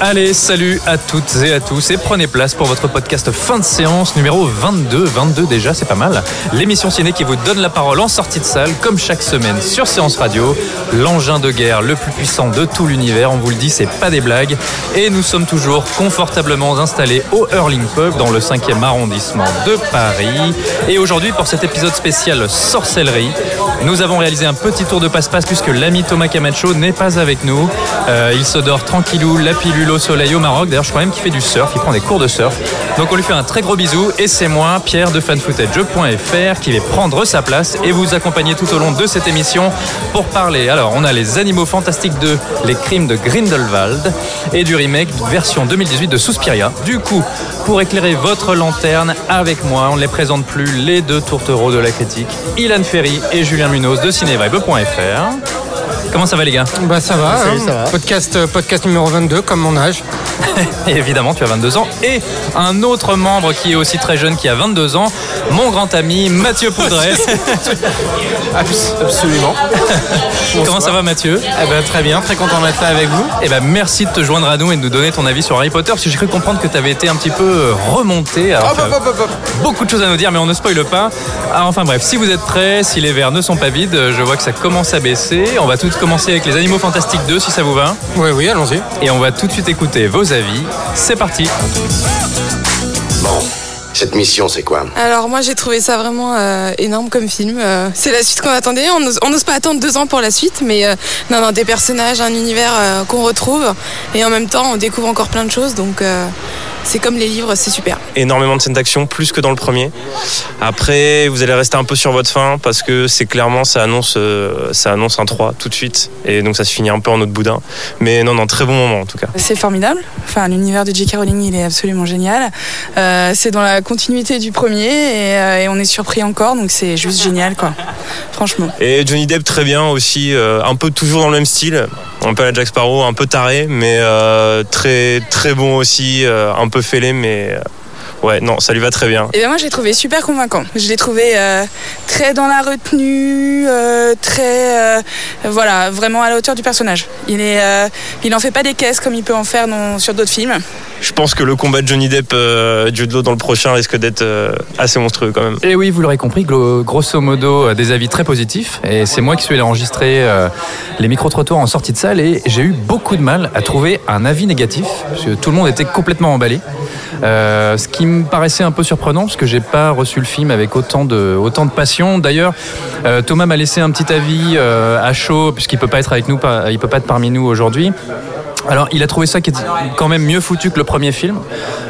Allez, salut à toutes et à tous et prenez place pour votre podcast fin de séance numéro 22. 22 déjà, c'est pas mal. L'émission ciné qui vous donne la parole en sortie de salle, comme chaque semaine sur Séance Radio. L'engin de guerre le plus puissant de tout l'univers, on vous le dit, c'est pas des blagues. Et nous sommes toujours confortablement installés au Hurling Pub dans le 5e arrondissement de Paris. Et aujourd'hui, pour cet épisode spécial sorcellerie, nous avons réalisé un petit tour de passe-passe puisque l'ami Thomas Camacho n'est pas avec nous. Euh, il se dort tranquillou, la pilule au soleil au Maroc. D'ailleurs, je crois même qu'il fait du surf, il prend des cours de surf. Donc on lui fait un très gros bisou et c'est moi, Pierre de fanfootage.fr qui vais prendre sa place et vous accompagner tout au long de cette émission pour parler. Alors, on a les Animaux Fantastiques 2, les crimes de Grindelwald et du remake version 2018 de Suspiria. Du coup, pour éclairer votre lanterne avec moi, on ne les présente plus, les deux tourtereaux de la critique, Ilan Ferry et Julien Munoz de cinévibe.fr. Comment ça va les gars Bah ça va, Salut, hein. ça va. Podcast, euh, podcast numéro 22, comme mon âge. Et évidemment, tu as 22 ans. Et un autre membre qui est aussi très jeune, qui a 22 ans, mon grand ami Mathieu Poudret. Absolument. Comment ça va Mathieu? Eh ben, très bien, très content d'être là avec vous. Eh ben, merci de te joindre à nous et de nous donner ton avis sur Harry Potter, parce que j'ai cru comprendre que tu avais été un petit peu euh, remonté. Alors, Hop, tu as hop, hop, hop, hop. beaucoup de choses à nous dire, mais on ne spoile pas. Ah, enfin bref, si vous êtes prêts, si les verres ne sont pas vides, je vois que ça commence à baisser. On va tout de suite commencer avec les Animaux Fantastiques 2, si ça vous va. Oui, oui, allons-y. Et on va tout de suite écouter vos avis. C'est parti. Bon, cette mission, c'est quoi? Alors moi j'ai trouvé ça vraiment euh, énorme comme film. Euh, c'est la suite qu'on attendait. On n'ose- pas attendre deux ans pour la suite, mais euh, non, non, des personnages, un univers euh, qu'on retrouve, et en même temps on découvre encore plein de choses. Donc euh, c'est comme les livres, c'est super. Énormément de scènes d'action, plus que dans le premier. Après, vous allez rester un peu sur votre fin parce que c'est clairement, ça annonce, euh, ça annonce un 3 tout de suite. Et donc ça se finit un peu en autre boudin. Mais non, non, très bon moment en tout cas. C'est formidable. Enfin, l'univers de J.K. Rowling, il est absolument génial. Euh, c'est dans la continuité du premier et, euh, et on est surpris encore, donc c'est juste génial, quoi. Franchement. Et Johnny Depp très bien aussi, euh, un peu toujours dans le même style, un peu à la Jack Sparrow, un peu taré, mais très très bon aussi, un peu fêlé, mais euh, ouais, non, ça lui va très bien. Et bien moi, je l'ai trouvé super convaincant. Je l'ai trouvé euh, très dans la retenue, euh, très, voilà, vraiment à la hauteur du personnage. Il est, il fait pas des caisses comme il peut en faire dans- sur d'autres films. Je pense que le combat de Johnny Depp, euh, Jude dans le prochain risque d'être euh, assez monstrueux quand même. Et oui, vous l'aurez compris, grosso modo, euh, des avis très positifs. Et c'est moi qui suis allé enregistrer euh, les micro-trottoirs en sortie de salle et j'ai eu beaucoup de mal à trouver un avis négatif, parce que tout le monde était complètement emballé. Ce qui me paraissait un peu surprenant, parce que j'ai pas reçu le film avec autant de, autant de passion. D'ailleurs, Thomas m'a laissé un petit avis à chaud, puisqu'il peut pas être avec nous, il peut pas être parmi nous aujourd'hui. Alors, il a trouvé ça qui était quand même mieux foutu que le premier film,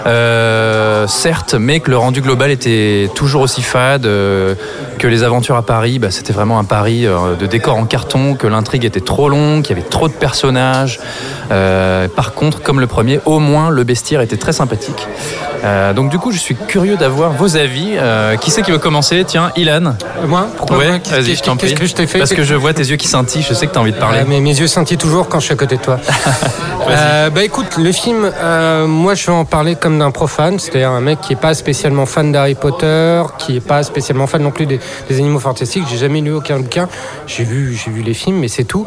Euh, certes, mais que le rendu global était toujours aussi fade, euh, que les aventures à Paris, bah, c'était vraiment un Paris euh, de décor en carton, que l'intrigue était trop longue, qu'il y avait trop de personnages. Par contre, comme le premier, au moins le bestiaire était très sympathique. Euh, donc du coup, je suis curieux d'avoir vos avis. Euh, qui c'est qui veut commencer? Tiens, Ilan. Moi Pourquoi Ouais, Qu'est-ce vas-y, que- je t'en Qu'est-ce prie. que je t'ai fait Parce que je vois tes yeux qui scintillent, je sais que tu as envie de parler. Mais mes yeux scintillent toujours quand je suis à côté de toi. Euh, bah écoute, le film, moi je vais en parler comme d'un profane, c'est-à-dire un mec qui est pas spécialement fan d'Harry Potter, qui est pas spécialement fan non plus des, des animaux fantastiques. J'ai jamais lu aucun bouquin. J'ai vu, j'ai vu les films, mais c'est tout.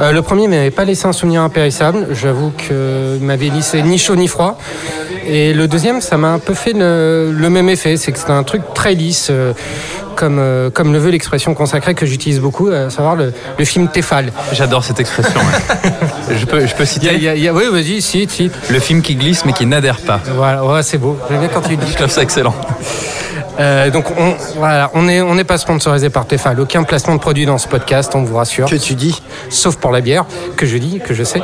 Le premier m'avait pas laissé un souvenir impérissable. J'avoue qu'il m'avait laissé ni chaud ni froid. Et le deuxième, ça m'a un peu fait le, le même effet, c'est que c'était un truc très lisse. euh, comme, euh, comme le veut l'expression consacrée que j'utilise beaucoup, à savoir le, le film Tefal. J'adore cette expression. ouais. je, peux, je peux Il y a- citer il y a- il y a- oui, vas-y, cite, cite. le film qui glisse mais qui n'adhère pas. Voilà, ouais, c'est beau. J'aime bien quand tu le dis. Je trouve ça excellent. Euh, donc, on, voilà, on n'est on n'est pas sponsorisé par Tefal. Aucun placement de produit dans ce podcast, on vous rassure. Que tu dis Sauf pour la bière, que je dis, que je sais.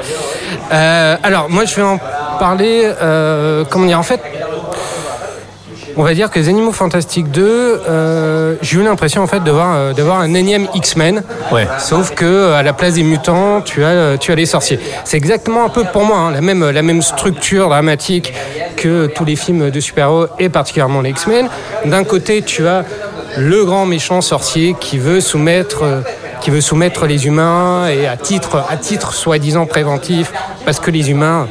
Euh, alors, moi, je vais en parler, euh, comment dire, en fait, on va dire que les Animaux Fantastiques 2, euh, j'ai eu l'impression en fait de voir, euh, de voir un énième X-Men. Ouais. Sauf que euh, à la place des mutants, tu as, tu as les sorciers. C'est exactement un peu pour moi hein, la, même, la même structure dramatique que tous les films de super-héros et particulièrement les X-Men. D'un côté, tu as le grand méchant sorcier qui veut soumettre. qui veut soumettre les humains et à titre, à titre soi-disant préventif, parce que les humains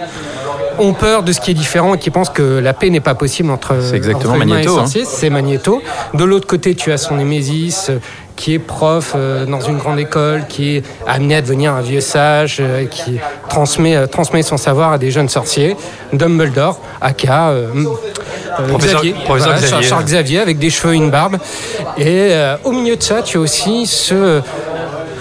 ont peur de ce qui est différent et qui pensent que la paix n'est pas possible entre, C'est exactement entre Magneto, et hein. sorciers. C'est Magneto. De l'autre côté, tu as son Némésis euh, qui est prof euh, dans une grande école, qui est amené à devenir un vieux sage, euh, qui transmet, euh, transmet son savoir à des jeunes sorciers. Dumbledore, aka euh, Professeur- Xavier, professeur Xavier. Charles Xavier avec des cheveux et une barbe. Et au milieu de ça, tu as aussi ce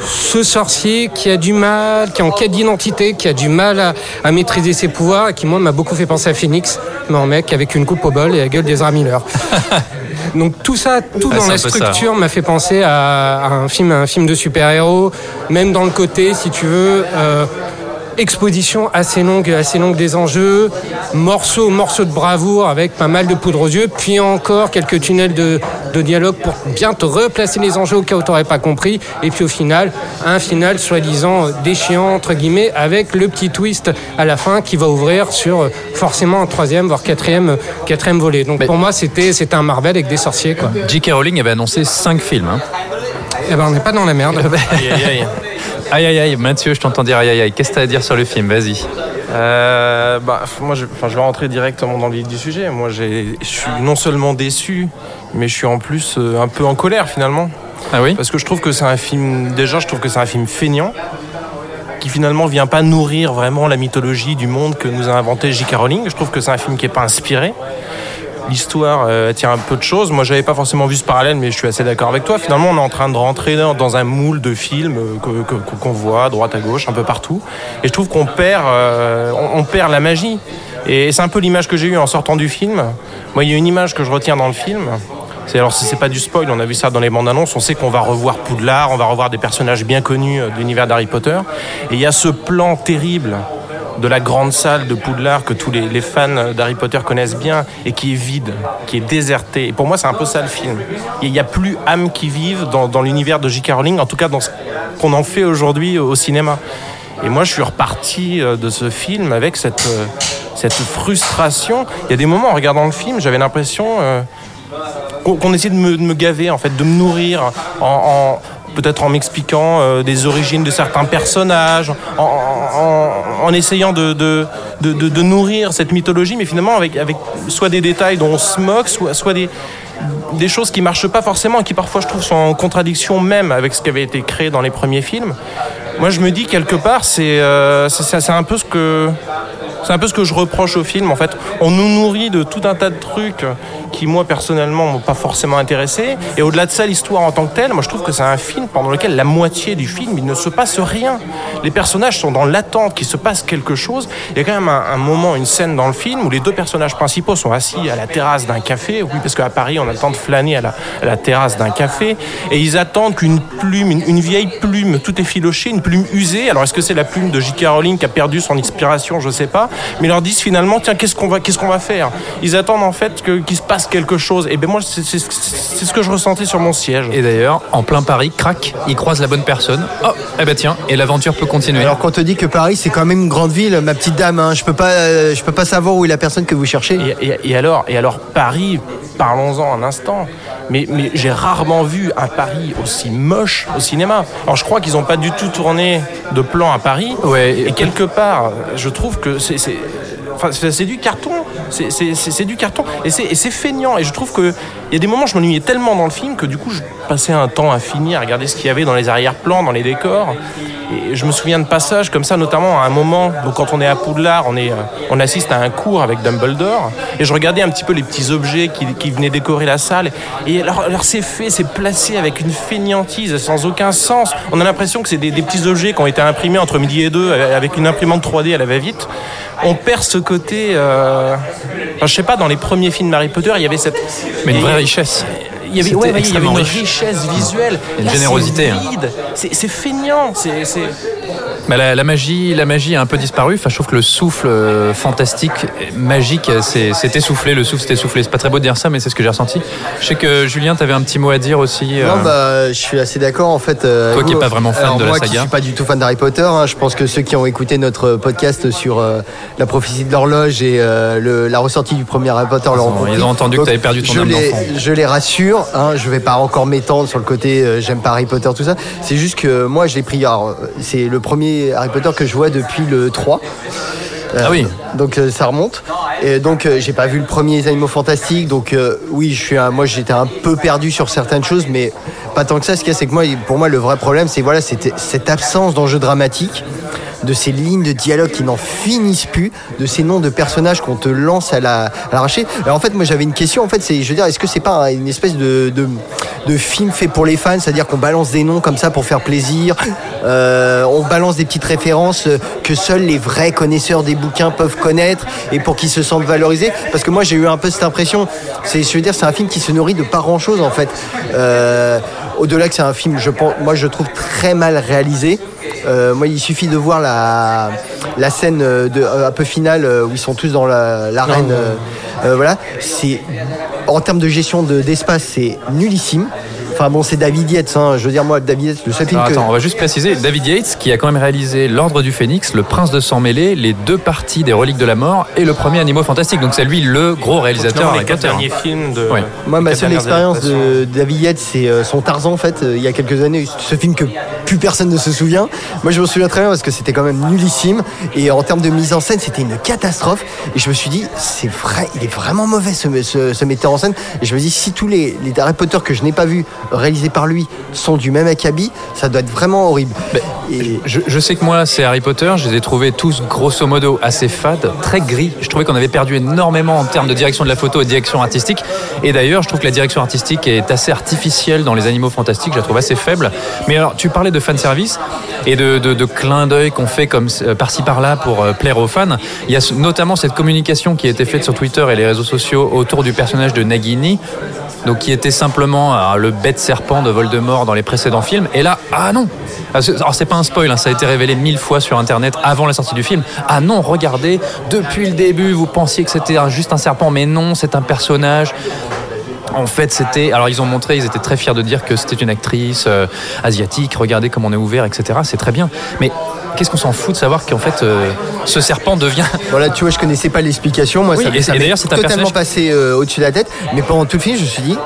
ce sorcier qui a du mal, qui est en quête d'identité, qui a du mal à, à maîtriser ses pouvoirs et qui, moi, m'a beaucoup fait penser à Phoenix, mais en mec avec une coupe au bol et la gueule d'Ezra Miller. Donc tout ça, tout Ah, dans la structure m'a fait penser à, à un film, à un film de super-héros, même dans le côté, si tu veux. euh, Exposition assez longue, assez longue des enjeux, morceaux, morceaux de bravoure avec pas mal de poudre aux yeux, puis encore quelques tunnels de, de dialogue pour bien te replacer les enjeux au cas où tu n'aurais pas compris, et puis au final, un final soi-disant déchiant, entre guillemets, avec le petit twist à la fin qui va ouvrir sur euh, forcément un troisième, voire quatrième, quatrième volet. Donc Mais- pour moi, c'était c'était un Marvel avec des sorciers. Quoi. J.K. Rowling avait annoncé 5 films. hein. Eh ben, on n'est pas dans la merde. Aïe, aïe, aïe. Aïe aïe aïe, Mathieu, je t'entends dire aïe aïe aïe. Qu'est-ce que t'as à dire sur le film? Vas-y. Euh, bah, moi, je, je vais rentrer directement dans le vif du sujet. Moi, j'ai- je suis non seulement déçu, mais je suis en plus euh, un peu en colère finalement. Ah oui? Parce que je trouve que c'est un film. Déjà, je trouve que c'est un film feignant qui finalement vient pas nourrir vraiment la mythologie du monde que nous a inventé J.K. Rowling. Je trouve que c'est un film qui est pas inspiré. L'histoire euh, tient un peu de choses. Moi, j'avais pas forcément vu ce parallèle, mais je suis assez d'accord avec toi. Finalement, on est en train de rentrer dans, un moule de films euh, qu'on voit à droite à gauche, un peu partout. Et je trouve qu'on perd, euh, on, on perd la magie. Et c'est un peu l'image que j'ai eue en sortant du film. Moi, il y a une image que je retiens dans le film. C'est alors si c'est pas du spoil, on a vu ça dans les bandes annonces, on sait qu'on va revoir Poudlard, on va revoir des personnages bien connus euh, de l'univers d'Harry Potter. Et il y a ce plan terrible de la grande salle de Poudlard que tous les, fans d'Harry Potter connaissent bien et qui est vide, qui est déserté. Et pour moi, c'est un peu ça le film. Il n'y a plus âme qui vive dans, l'univers de J.K. Rowling, en tout cas dans ce qu'on en fait aujourd'hui au cinéma. Et moi, je suis reparti euh, de ce film avec cette, euh, cette frustration. Il y a des moments en regardant le film, j'avais l'impression euh, qu'on essayait de me, de me gaver, en fait, de me nourrir en- peut-être en m'expliquant euh, des origines de certains personnages, en, essayant de, nourrir cette mythologie, mais finalement avec, soit des détails dont on se moque, soit, des, choses qui marchent pas forcément, qui parfois je trouve sont en contradiction même avec ce qui avait été créé dans les premiers films. Moi je me dis quelque part c'est euh, un peu ce que c'est un peu ce que je reproche au film en fait. On nous nourrit de tout un tas de trucs qui moi personnellement m'ont pas forcément intéressé. Et au-delà de ça, l'histoire en tant que telle, moi je trouve que c'est un film pendant lequel la moitié du film il ne se passe rien. Les personnages sont dans l'attente qu'il se passe quelque chose. Il y a quand même un, moment, une scène dans le film où les deux personnages principaux sont assis à la terrasse d'un café. Oui, parce qu'à Paris on a de flâner à la, terrasse d'un café et ils attendent qu'une plume, une, une vieille plume, tout est filoché, une plume usée. Alors est-ce que c'est la plume de J.K. Rowling qui a perdu son inspiration? Je sais pas. Mais ils leur disent finalement, tiens, qu'est-ce qu'on va, qu'est-ce qu'on va faire? Ils attendent en fait que- qu'il se passe quelque chose. Et ben moi, c'est c'est- c'est ce que je ressentais sur mon siège. Et d'ailleurs, en plein Paris, crac, il croise la bonne personne. Oh, eh ben tiens, et l'aventure peut continuer. Alors qu'on te dit que Paris c'est quand même une grande ville, ma petite dame, hein, je peux pas, euh, je peux pas savoir où est la personne que vous cherchez. Et, et- et alors, et alors Paris, parlons-en un instant. Mais, mais j'ai rarement vu un Paris aussi moche au cinéma. Alors je crois qu'ils n'ont pas du tout tourné de plan à Paris. Ouais. Et quelque part, je trouve que c'est c'est- du carton. C'est- du carton. Et c'est feignant. Et je trouve qu'il y a des moments, je m'ennuyais tellement dans le film que du coup, je passais un temps infini à regarder ce qu'il y avait dans les arrière-plans, dans les décors. Et je me souviens de passages comme ça, notamment à un moment, donc quand on est à Poudlard, on, est, euh, on assiste à un cours avec Dumbledore, et je regardais un petit peu les petits objets qui, qui venaient décorer la salle, et alors, alors c'est fait, c'est placé avec une fainéantise sans aucun sens. On a l'impression que c'est des, des petits objets qui ont été imprimés entre midi et deux euh, avec une imprimante 3D à la va-vite. On perd ce côté, euh, enfin, je sais pas, dans les premiers films Harry Potter, il y avait cette... Mais une vraie richesse. il y avait, ouais, ouais, il y avait une riche. richesse visuelle. Une Là, générosité, C'est hein. c'est feignant. c'est- Bah, la, la magie, la magie a un peu disparu. Enfin, je trouve que le souffle euh, fantastique, magique, c'est essoufflé. Le souffle s'est essoufflé. C'est pas très beau de dire ça, mais c'est ce que j'ai ressenti. Je sais que Julien, tu avais un petit mot à dire aussi. euh, Non, bah, je suis assez d'accord en fait. euh, Toi qui vous- es pas vraiment fan alors, de la moi saga. qui suis pas du tout fan d'Harry Potter, hein, je pense que ceux qui ont écouté notre podcast sur la prophétie de l'horloge et le- la ressortie du premier Harry Potter l'auront compris. ils ont entendu que Donc, t'avais perdu ton je âme les, je les rassure, hein, je vais pas encore m'étendre sur le côté j'aime pas Harry Potter, tout ça. C'est juste que moi je l'ai pris. C'est le premier Harry Potter que je vois depuis le 3. Ah oui. Donc euh, ça remonte. Et donc euh, j'ai pas vu le premier Les Animaux Fantastiques. Donc euh, oui, je suis un- moi j'étais un peu perdu sur certaines choses, mais pas tant que ça. Ce qu'il y a, c'est que moi, pour moi, le vrai problème, c'est voilà, c'était cette absence d'enjeu dramatique de ces lignes de dialogue qui n'en finissent plus, de ces noms de personnages qu'on te lance à la- l'arraché. Alors en fait, moi j'avais une question. En fait, c'est, je veux dire, est-ce que c'est pas un- une espèce de, de, de film fait pour les fans, c'est-à-dire qu'on balance des noms comme ça pour faire plaisir, euh, on balance des petites références que seuls les vrais connaisseurs des bouquins peuvent connaître et pour qu'ils se sentent valorisés. Parce que moi j'ai eu un peu cette impression. C'est, je veux dire, c'est un film qui se nourrit de pas grand-chose en fait. Euh, au-delà que c'est un film, je pense, moi je trouve très mal réalisé. Euh, moi, il suffit de voir la, la scène euh, de, euh, un peu finale euh, où ils sont tous dans la- l'arène. euh, euh, voilà, c'est en termes de gestion de- d'espace, c'est nullissime. Enfin bon, c'est David Yates. hein. Je veux dire, moi, David Yates, le seul film que. attends, on va juste préciser, David Yates qui a quand même réalisé L'Ordre du Phénix, Le Prince de Sang Mêlé, les deux parties des Reliques de la Mort et le premier Animaux Fantastiques. Donc c'est lui le gros réalisateur Finalement, les quatre Potter. derniers films de. Ouais. Moi, ma seule expérience de. David Yates, c'est euh, son Tarzan, en fait, euh, il y a quelques années. Ce film que plus personne ne se souvient. Moi, je me souviens très bien parce que c'était quand même nullissime. Et en termes de mise en scène, c'était une catastrophe. Et je me suis dit, c'est vrai, il est vraiment mauvais, ce, ce- ce metteur en scène. Et je me dis, si tous les, les Harry Potter que je n'ai pas vus réalisés par lui sont du même acabit, ça doit être vraiment horrible. Et- Je, je sais que moi, c'est Harry Potter, je les ai trouvés tous grosso modo assez fades, très gris. Je trouvais qu'on avait perdu énormément en termes de direction de la photo et de direction artistique. Et d'ailleurs, je trouve que la direction artistique est assez artificielle dans les animaux fantastiques, je la trouve assez faible. Mais alors, tu parlais de fanservice et de, de, de clins d'œil qu'on fait comme euh, par-ci par-là pour euh, plaire aux fans. Il y a notamment cette communication qui a été faite sur Twitter et les réseaux sociaux autour du personnage de Nagini. Donc qui était simplement euh, le serpent de Voldemort dans les précédents films. Et là, ah non Ah, c'est- Alors c'est pas un spoil, hein, ça a été révélé mille fois sur Internet avant la sortie du film. Ah non, regardez, depuis le début, vous pensiez que c'était juste un serpent, mais non, c'est un personnage. En fait, c'était. Alors, ils ont montré, ils étaient très fiers de dire que c'était une actrice euh, asiatique. Regardez comme on est ouvert, etc. C'est très bien. Mais qu'est-ce qu'on s'en fout de savoir qu'en fait, euh, ce serpent devient. Voilà, tu vois, je connaissais pas l'explication. Moi, Oui, ça, et- ça et m'est d'ailleurs, c'est totalement personnage- passé euh, au-dessus de la tête. Mais pendant tout le film, je me suis dit,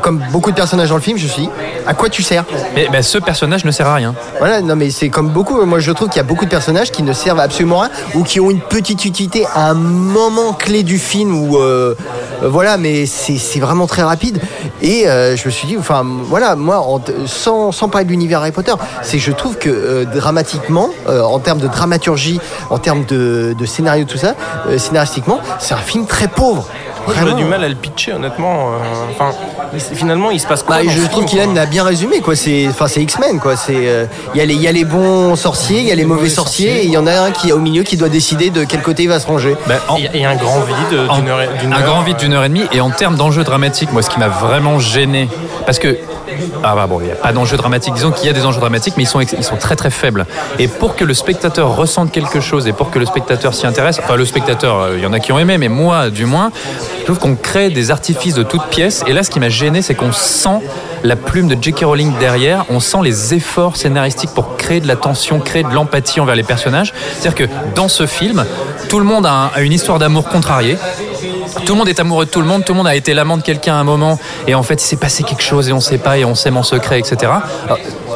comme beaucoup de personnages dans le film, je me suis dit, à quoi tu sers Mais ben, ce personnage ne sert à rien. Voilà, non, mais c'est comme beaucoup. Moi, je trouve qu'il y a beaucoup de personnages qui ne servent absolument à rien ou qui ont une petite utilité à un moment clé du film où, euh, euh, voilà, mais c'est vraiment très rapide. Et euh, je me suis dit, enfin, voilà, moi, en- sans, sans parler de l'univers Harry Potter, c'est que je trouve que euh, dramatiquement, en termes de dramaturgie, en termes de, de scénario, tout ça, scénaristiquement, c'est un film très pauvre. Moi, j'aurais du mal à le pitcher, honnêtement. euh, Enfin, finalement, il se passe quoi Bah, dans je ce trouve film, qu'Ilan l'a bien résumé quoi. C'est enfin c'est X-Men quoi. C'est euh, il y a les il y a les bons sorciers, il y a les mauvais sorciers et il y en a un qui est au milieu qui doit décider de quel côté il va se ranger. Ben, en- Et et un grand vide d'une heure, et- d'une un heure. grand vide d'une heure et demie. Et en termes d'enjeux dramatiques, moi, ce qui m'a vraiment gêné, parce que ah bah bon, il n'y a pas d'enjeux dramatiques. Disons qu'il y a des enjeux dramatiques, mais ils sont ils sont très très faibles. Et pour que le spectateur ressente quelque chose et pour que le spectateur s'y intéresse, enfin le spectateur, euh, il y en a qui ont aimé, mais moi, du moins, trouve qu'on crée des artifices de toutes pièces. Et là, ce qui m'a gêné, c'est qu'on sent la plume de J.K. Rowling derrière. On sent les efforts scénaristiques pour créer de la tension, créer de l'empathie envers les personnages. C'est-à-dire que dans ce film, tout le monde a, un- a une histoire d'amour contrariée. Tout le monde est amoureux de tout le monde, tout le monde a été l'amant de quelqu'un à un moment, et en fait il s'est passé quelque chose et on sait pas et on s'aime en secret, etc.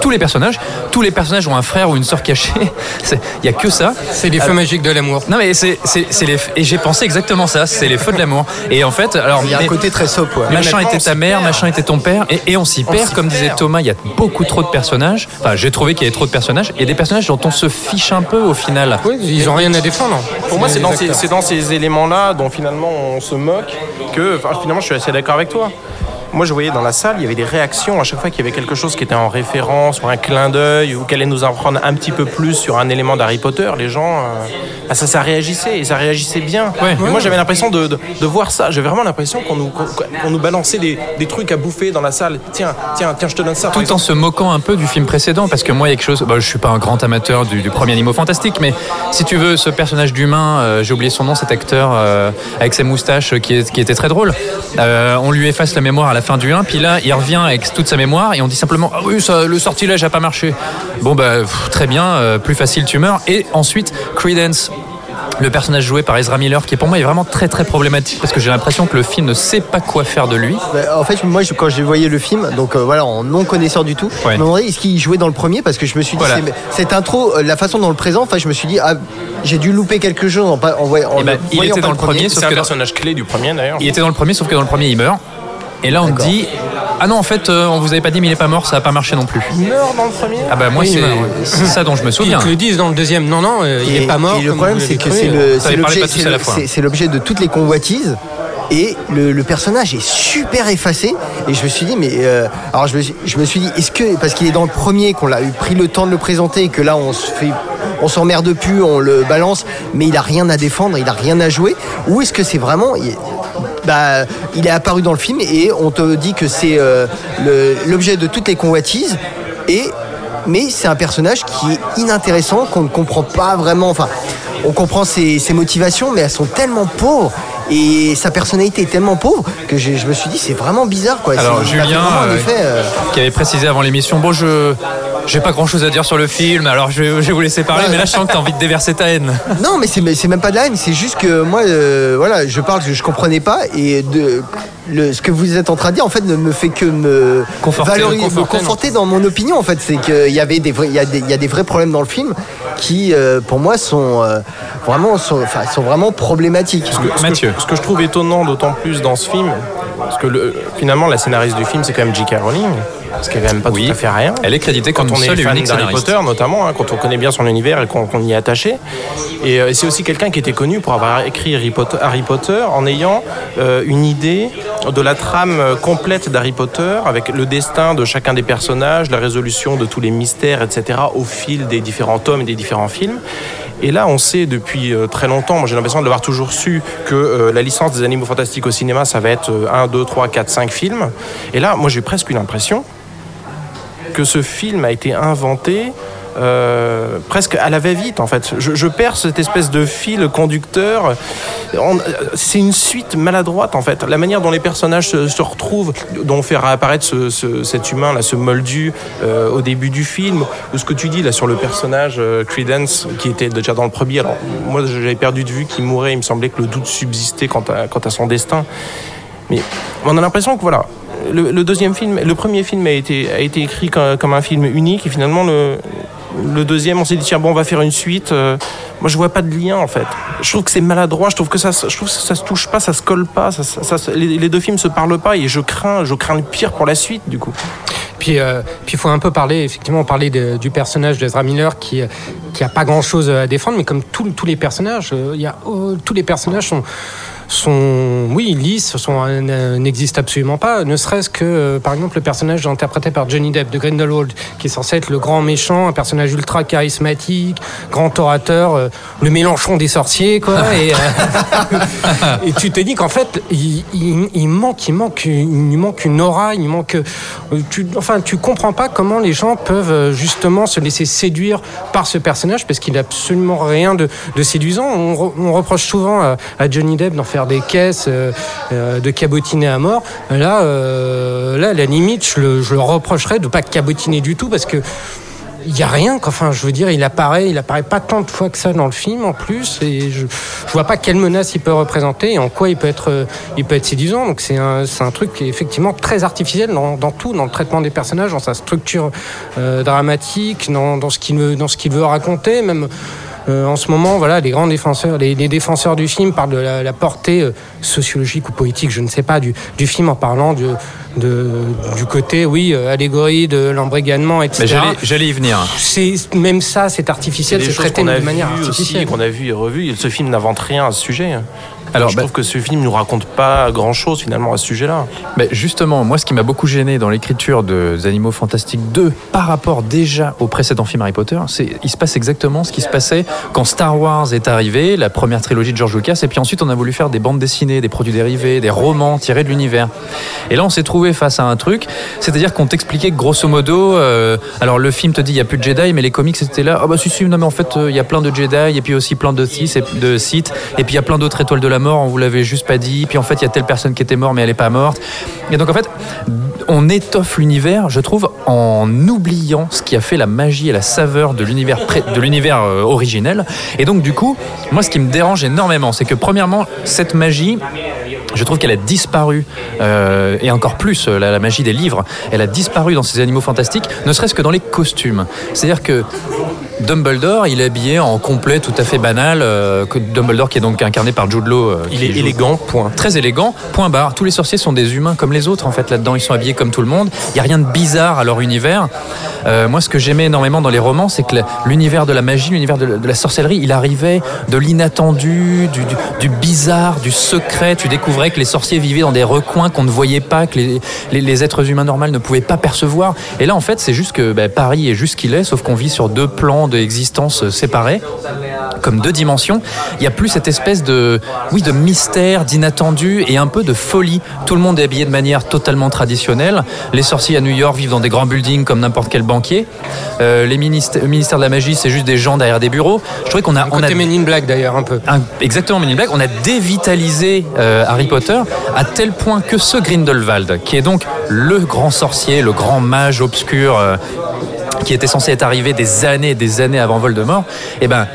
tous les personnages, tous les personnages ont un frère ou une sœur cachée. C'est- Il y a que ça. C'est les feux magiques de l'amour. Non mais c'est c'est- c'est les et j'ai pensé exactement ça. C'est les feux de l'amour. Et en fait, alors Il y a un côté très soap ouais. Machin était ta mère, perd. machin était ton père, et, et on s'y perd, comme disait. Thomas, il y a beaucoup trop de personnages. Enfin, j'ai trouvé qu'il y avait trop de personnages, et des personnages dont on se fiche un peu au final. Oui, ils ont rien à défendre. Pour moi, c'est dans, ces, dans ces éléments-là dont finalement on se moque que enfin, finalement je suis assez d'accord avec toi. Moi je voyais dans la salle, il y avait des réactions à chaque fois qu'il y avait quelque chose qui était en référence ou un clin d'œil ou qu'elle allait nous apprendre un petit peu plus sur un élément d'Harry Potter. Les gens, euh, bah, ça, ça réagissait et ça réagissait bien. Ouais. Mais moi j'avais l'impression de, de- de voir ça. J'avais vraiment l'impression qu'on nous, qu'on- nous balançait des, des trucs à bouffer dans la salle. Tiens, tiens, tiens, je te donne ça. Tout en exemple. se moquant un peu du film précédent, parce que moi, il y a quelque chose. Bah, je suis pas un grand amateur du, du premier Animaux Fantastiques, mais si tu veux, ce personnage d'humain, euh, j'ai oublié son nom, cet acteur euh, avec ses moustaches qui, est- qui était très drôle. on lui efface la mémoire à la fin du 1, puis là, il revient avec toute sa mémoire et on dit simplement Ah oui, ça, le sortilège a pas marché. Bon, bah, pff, très bien, euh, plus facile, tu meurs. Et ensuite, Credence. Le personnage joué par Ezra Miller, qui pour moi est vraiment très très problématique parce que j'ai l'impression que le film ne sait pas quoi faire de lui. Bah, en fait, moi, je- quand j'ai voyé le film, donc euh, voilà, en non connaisseur du tout, Ouais. je me demandais est-ce qu'il jouait dans le premier? Parce que je me suis dit, Voilà. c'est- cette intro, euh, la façon dont le présent, enfin, je me suis dit, ah, j'ai dû louper quelque chose en, en, Eh ben, il voyant était pas dans le premier, C'est sauf un dans- personnage clé du premier d'ailleurs. Il était dans le premier, sauf que dans le premier, il meurt. Et là, on te dit Ah non, en fait, euh, on vous avait pas dit, mais il est pas mort, ça a pas marché non plus. Il meurt dans le premier. Ah bah, moi, Oui, il c'est meurt, ouais. c'est ça dont je me Ils souviens. te le disent dans le deuxième. Non, non, euh, il Et- est pas mort. Et le comme problème, vous c'est l'avez que c'est le, Ça l'objet, pas tous c'est à la le- fois. c'est- c'est l'objet de toutes les convoitises. Et le, le personnage est super effacé. Et je me suis dit, mais euh, alors je me, suis- je me suis dit, est-ce que parce qu'il est dans le premier qu'on l'a eu pris le temps de le présenter et que là on se fait, on s'emmerde plus, on le balance, mais il a rien à défendre, il a rien à jouer, ou est-ce que c'est vraiment il- bah, il est apparu dans le film et on te dit que c'est euh, l'objet de toutes les convoitises et mais c'est un personnage qui est inintéressant qu'on ne comprend pas vraiment enfin on comprend ses, ses motivations mais elles sont tellement pauvres et sa personnalité est tellement pauvre que je, je me suis dit c'est vraiment bizarre quoi Alors, Julien, vraiment euh, effet, euh, Qui avait précisé avant l'émission Bon, je. J'ai pas grand chose à dire sur le film, alors je vais, je vais vous laisser parler, mais là je sens que t'as envie de déverser ta haine. Non, mais c'est même pas de la haine, c'est juste que moi, euh, voilà, je parle que je comprenais pas et de le, ce que vous êtes en train de dire en fait ne me fait que me Conforter, valoriser- me conforter, dans mon opinion en fait. C'est qu'il y avait des vrais, il y a des, il y a des vrais problèmes dans le film qui, euh, pour moi, sont euh, vraiment, sont, enfin, sont vraiment problématiques. Ce que, Mathieu. je- ce que je trouve étonnant d'autant plus dans ce film, parce que le- finalement la scénariste du film c'est quand même J.K. Rowling, parce qu'elle n'aime pas Oui. tout à fait rien. Elle est créditée quand comme on est seule et fan d'Harry. Potter notamment, hein, quand on connaît bien son univers et qu'on y est attaché. Et euh, c'est aussi quelqu'un qui était connu pour avoir écrit Harry Potter, Harry Potter en ayant euh, une idée de la trame euh, complète d'Harry Potter avec le destin de chacun des personnages, la résolution de tous les mystères, etc. au fil des différents tomes et des différents films. Et là, on sait depuis euh, très longtemps, moi j'ai l'impression de l'avoir toujours su, que euh, la licence des animaux fantastiques au cinéma, ça va être euh, 1, 2, 3, 4, 5 films. Et là, moi j'ai presque une impression que ce film a été inventé euh, presque à la va-vite en fait. Je, perds cette espèce de fil conducteur. On- C'est une suite maladroite en fait. La manière dont les personnages se, retrouvent, dont on fait réapparaître ce- ce- cet humain là, ce moldu euh, au début du film, ou ce que tu dis là sur le personnage euh, Credence qui était déjà dans le premier. Alors moi j'avais perdu de vue qu'il mourait. Il me semblait que le doute subsistait quant à, quant à son destin. Mais on a l'impression que voilà, le, deuxième film, le premier film a été, a été écrit comme un film unique et finalement le, le deuxième, on s'est dit tiens bon on va faire une suite. Euh, moi je vois pas de lien en fait. Je trouve que c'est maladroit. Je trouve que ça, je trouve que ça se touche pas, ça se colle pas. Les, deux films se parlent pas et je crains, je crains le pire pour la suite du coup. Puis, euh, il faut un peu parler, effectivement, parler du personnage d'Ezra Miller qui, euh, qui a pas grand chose à défendre, mais comme tous les personnages, il y a, oh, tous les personnages sont, sont oui, lisses, sont, euh, n'existent absolument pas. Ne serait-ce que, euh, par exemple, le personnage interprété par Johnny Depp de Grindelwald, qui est censé être le grand méchant, un personnage ultra charismatique, grand orateur, euh, le Mélenchon des sorciers, quoi. et, euh, et tu te dis qu'en fait, il, il- il manque, il manque, il manque une aura, il manque. euh, Tu, enfin, tu comprends pas comment les gens peuvent euh, justement se laisser séduire par ce personnage parce qu'il n'a absolument rien de, de séduisant. On, re- on reproche souvent à, à Johnny Depp d'en faire des caisses, euh, euh, de cabotiner à mort. Là, euh, là, la limite, je le, reprocherais de pas cabotiner du tout parce que il y a rien. Enfin, je veux dire, il apparaît, il apparaît pas tant de fois que ça dans le film en plus, et je, je vois pas quelle menace il peut représenter et en quoi il peut être, il peut être séduisant. Donc c'est un, un truc qui est effectivement très artificiel dans, tout, dans le traitement des personnages, dans sa structure dramatique, dans, dans ce qu'il veut, dans ce qu'il veut raconter, même. Euh, en ce moment, voilà, les grands défenseurs, les, les défenseurs du film parlent de la, portée euh, sociologique ou politique, je ne sais pas, du film en parlant de, de, du côté, oui, euh, allégorie de l'embrigadement, etc. Mais j'allais- y venir. C'est même ça, c'est artificiel, des c'est choses traité qu'on a de manière vues aussi, artificielle. qu'on a vu et revu. Ce film n'invente rien à ce sujet. Alors, Alors, je bah- trouve que ce film nous raconte pas grand chose finalement à ce sujet-là. Mais justement, moi, ce qui m'a beaucoup gêné dans l'écriture de des Animaux Fantastiques 2 par rapport déjà au précédent film Harry Potter, c'est il se passe exactement ce qui se passait quand Star Wars est arrivé, la première trilogie de George Lucas, et puis ensuite on a voulu faire des bandes dessinées, des produits dérivés, des romans tirés de l'univers. Et là, on s'est trouvé face à un truc, c'est-à-dire qu'on t'expliquait grosso modo, euh, alors le film te dit il y a plus de Jedi, mais les comics c'était là, ah bah si si, non mais en fait euh, il y a plein de Jedi, et puis aussi plein de et, de Sith, et puis il y a plein d'autres étoiles de la mort, on vous l'avait juste pas dit, puis en fait il y a telle personne qui était morte mais elle est pas morte. Et donc en fait, on étoffe l'univers, je trouve, en oubliant ce qui a fait la magie et la saveur de l'univers de l'univers euh, originel. Et donc du coup, moi ce qui me dérange énormément, c'est que premièrement, cette magie, je trouve qu'elle a disparu, euh, et encore plus euh, la, la magie des livres, elle a disparu dans ces animaux fantastiques, ne serait-ce que dans les costumes. C'est-à-dire que Dumbledore, il est habillé en complet tout à fait banal, euh, que Dumbledore qui est donc incarné par Jude Law. euh, Il est joue- élégant, point. Très élégant, point barre. Tous les sorciers sont des humains comme les autres en fait là-dedans. Ils sont habillés comme tout le monde. Il y a rien de bizarre à leur univers. Euh, moi, ce que j'aimais énormément dans les romans, c'est que l'univers de la magie, l'univers de, la- de la sorcellerie, il arrivait de l'inattendu, du, du- du bizarre, du secret. Tu découvrais que les sorciers vivaient dans des recoins qu'on ne voyait pas, que les, les- les êtres humains normaux ne pouvaient pas percevoir. Et là, en fait, c'est juste que bah, Paris est juste qu'il est, sauf qu'on vit sur deux plans d'existence séparés comme deux dimensions, il y a plus cette espèce de, oui, de mystère, d'inattendu et un peu de folie. Tout le monde est habillé de manière totalement traditionnelle. Les sorciers à New York vivent dans des grands buildings comme n'importe quel banquier. Euh, les ministères, le ministère de la magie, c'est juste des gens derrière des bureaux. Je trouvais qu'on a, on a Men in Black d'ailleurs, un peu. un- exactement Men in Black, on a dévitalisé euh, Harry Potter à tel point que ce Grindelwald, qui est donc le grand sorcier, le grand mage obscur, euh, qui était censé être arrivé des années et des années avant Voldemort, eh ben,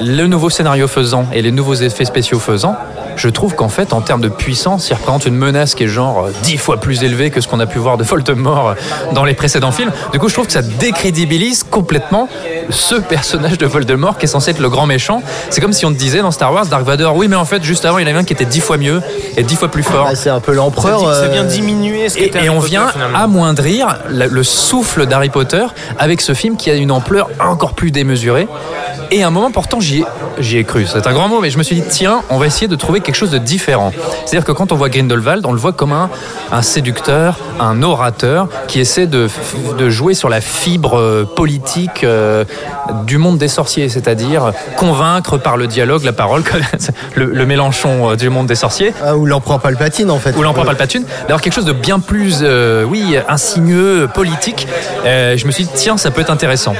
le nouveau scénario faisant et les nouveaux effets spéciaux faisant, je trouve qu'en fait, en termes de puissance, il représente une menace qui est genre euh, dix fois plus élevée que ce qu'on a pu voir de Voldemort euh, dans les précédents films. Du coup, je trouve que ça décrédibilise complètement ce personnage de Voldemort qui est censé être le grand méchant. C'est comme si on te disait dans Star Wars, Dark Vador, oui, mais en fait, juste avant, il y en avait un qui était dix fois mieux et dix fois plus fort. Bah, c'est un peu l'empereur. Ça, vient euh, diminuer ce Et, qu'était et Harry on Potter, vient finalement. amoindrir le souffle d'Harry Potter avec ce film qui a une ampleur encore plus démesurée. Et à un moment, pourtant, j'y j'y ai cru. C'est un grand mot, mais je me suis dit, tiens, on va essayer de trouver quelque chose de différent. C'est-à-dire que quand on voit Grindelwald, on le voit comme un, un séducteur, un orateur qui essaie de, de jouer sur la fibre euh, politique euh, du monde des sorciers, c'est-à-dire convaincre par le dialogue, la parole, le, le Mélenchon euh, du monde des sorciers ah, ou l'empereur Palpatine en fait. ou l'empereur Palpatine, d'avoir quelque chose de bien plus, euh, oui, insinueux, politique. Euh, je me suis dit, tiens, ça peut être intéressant.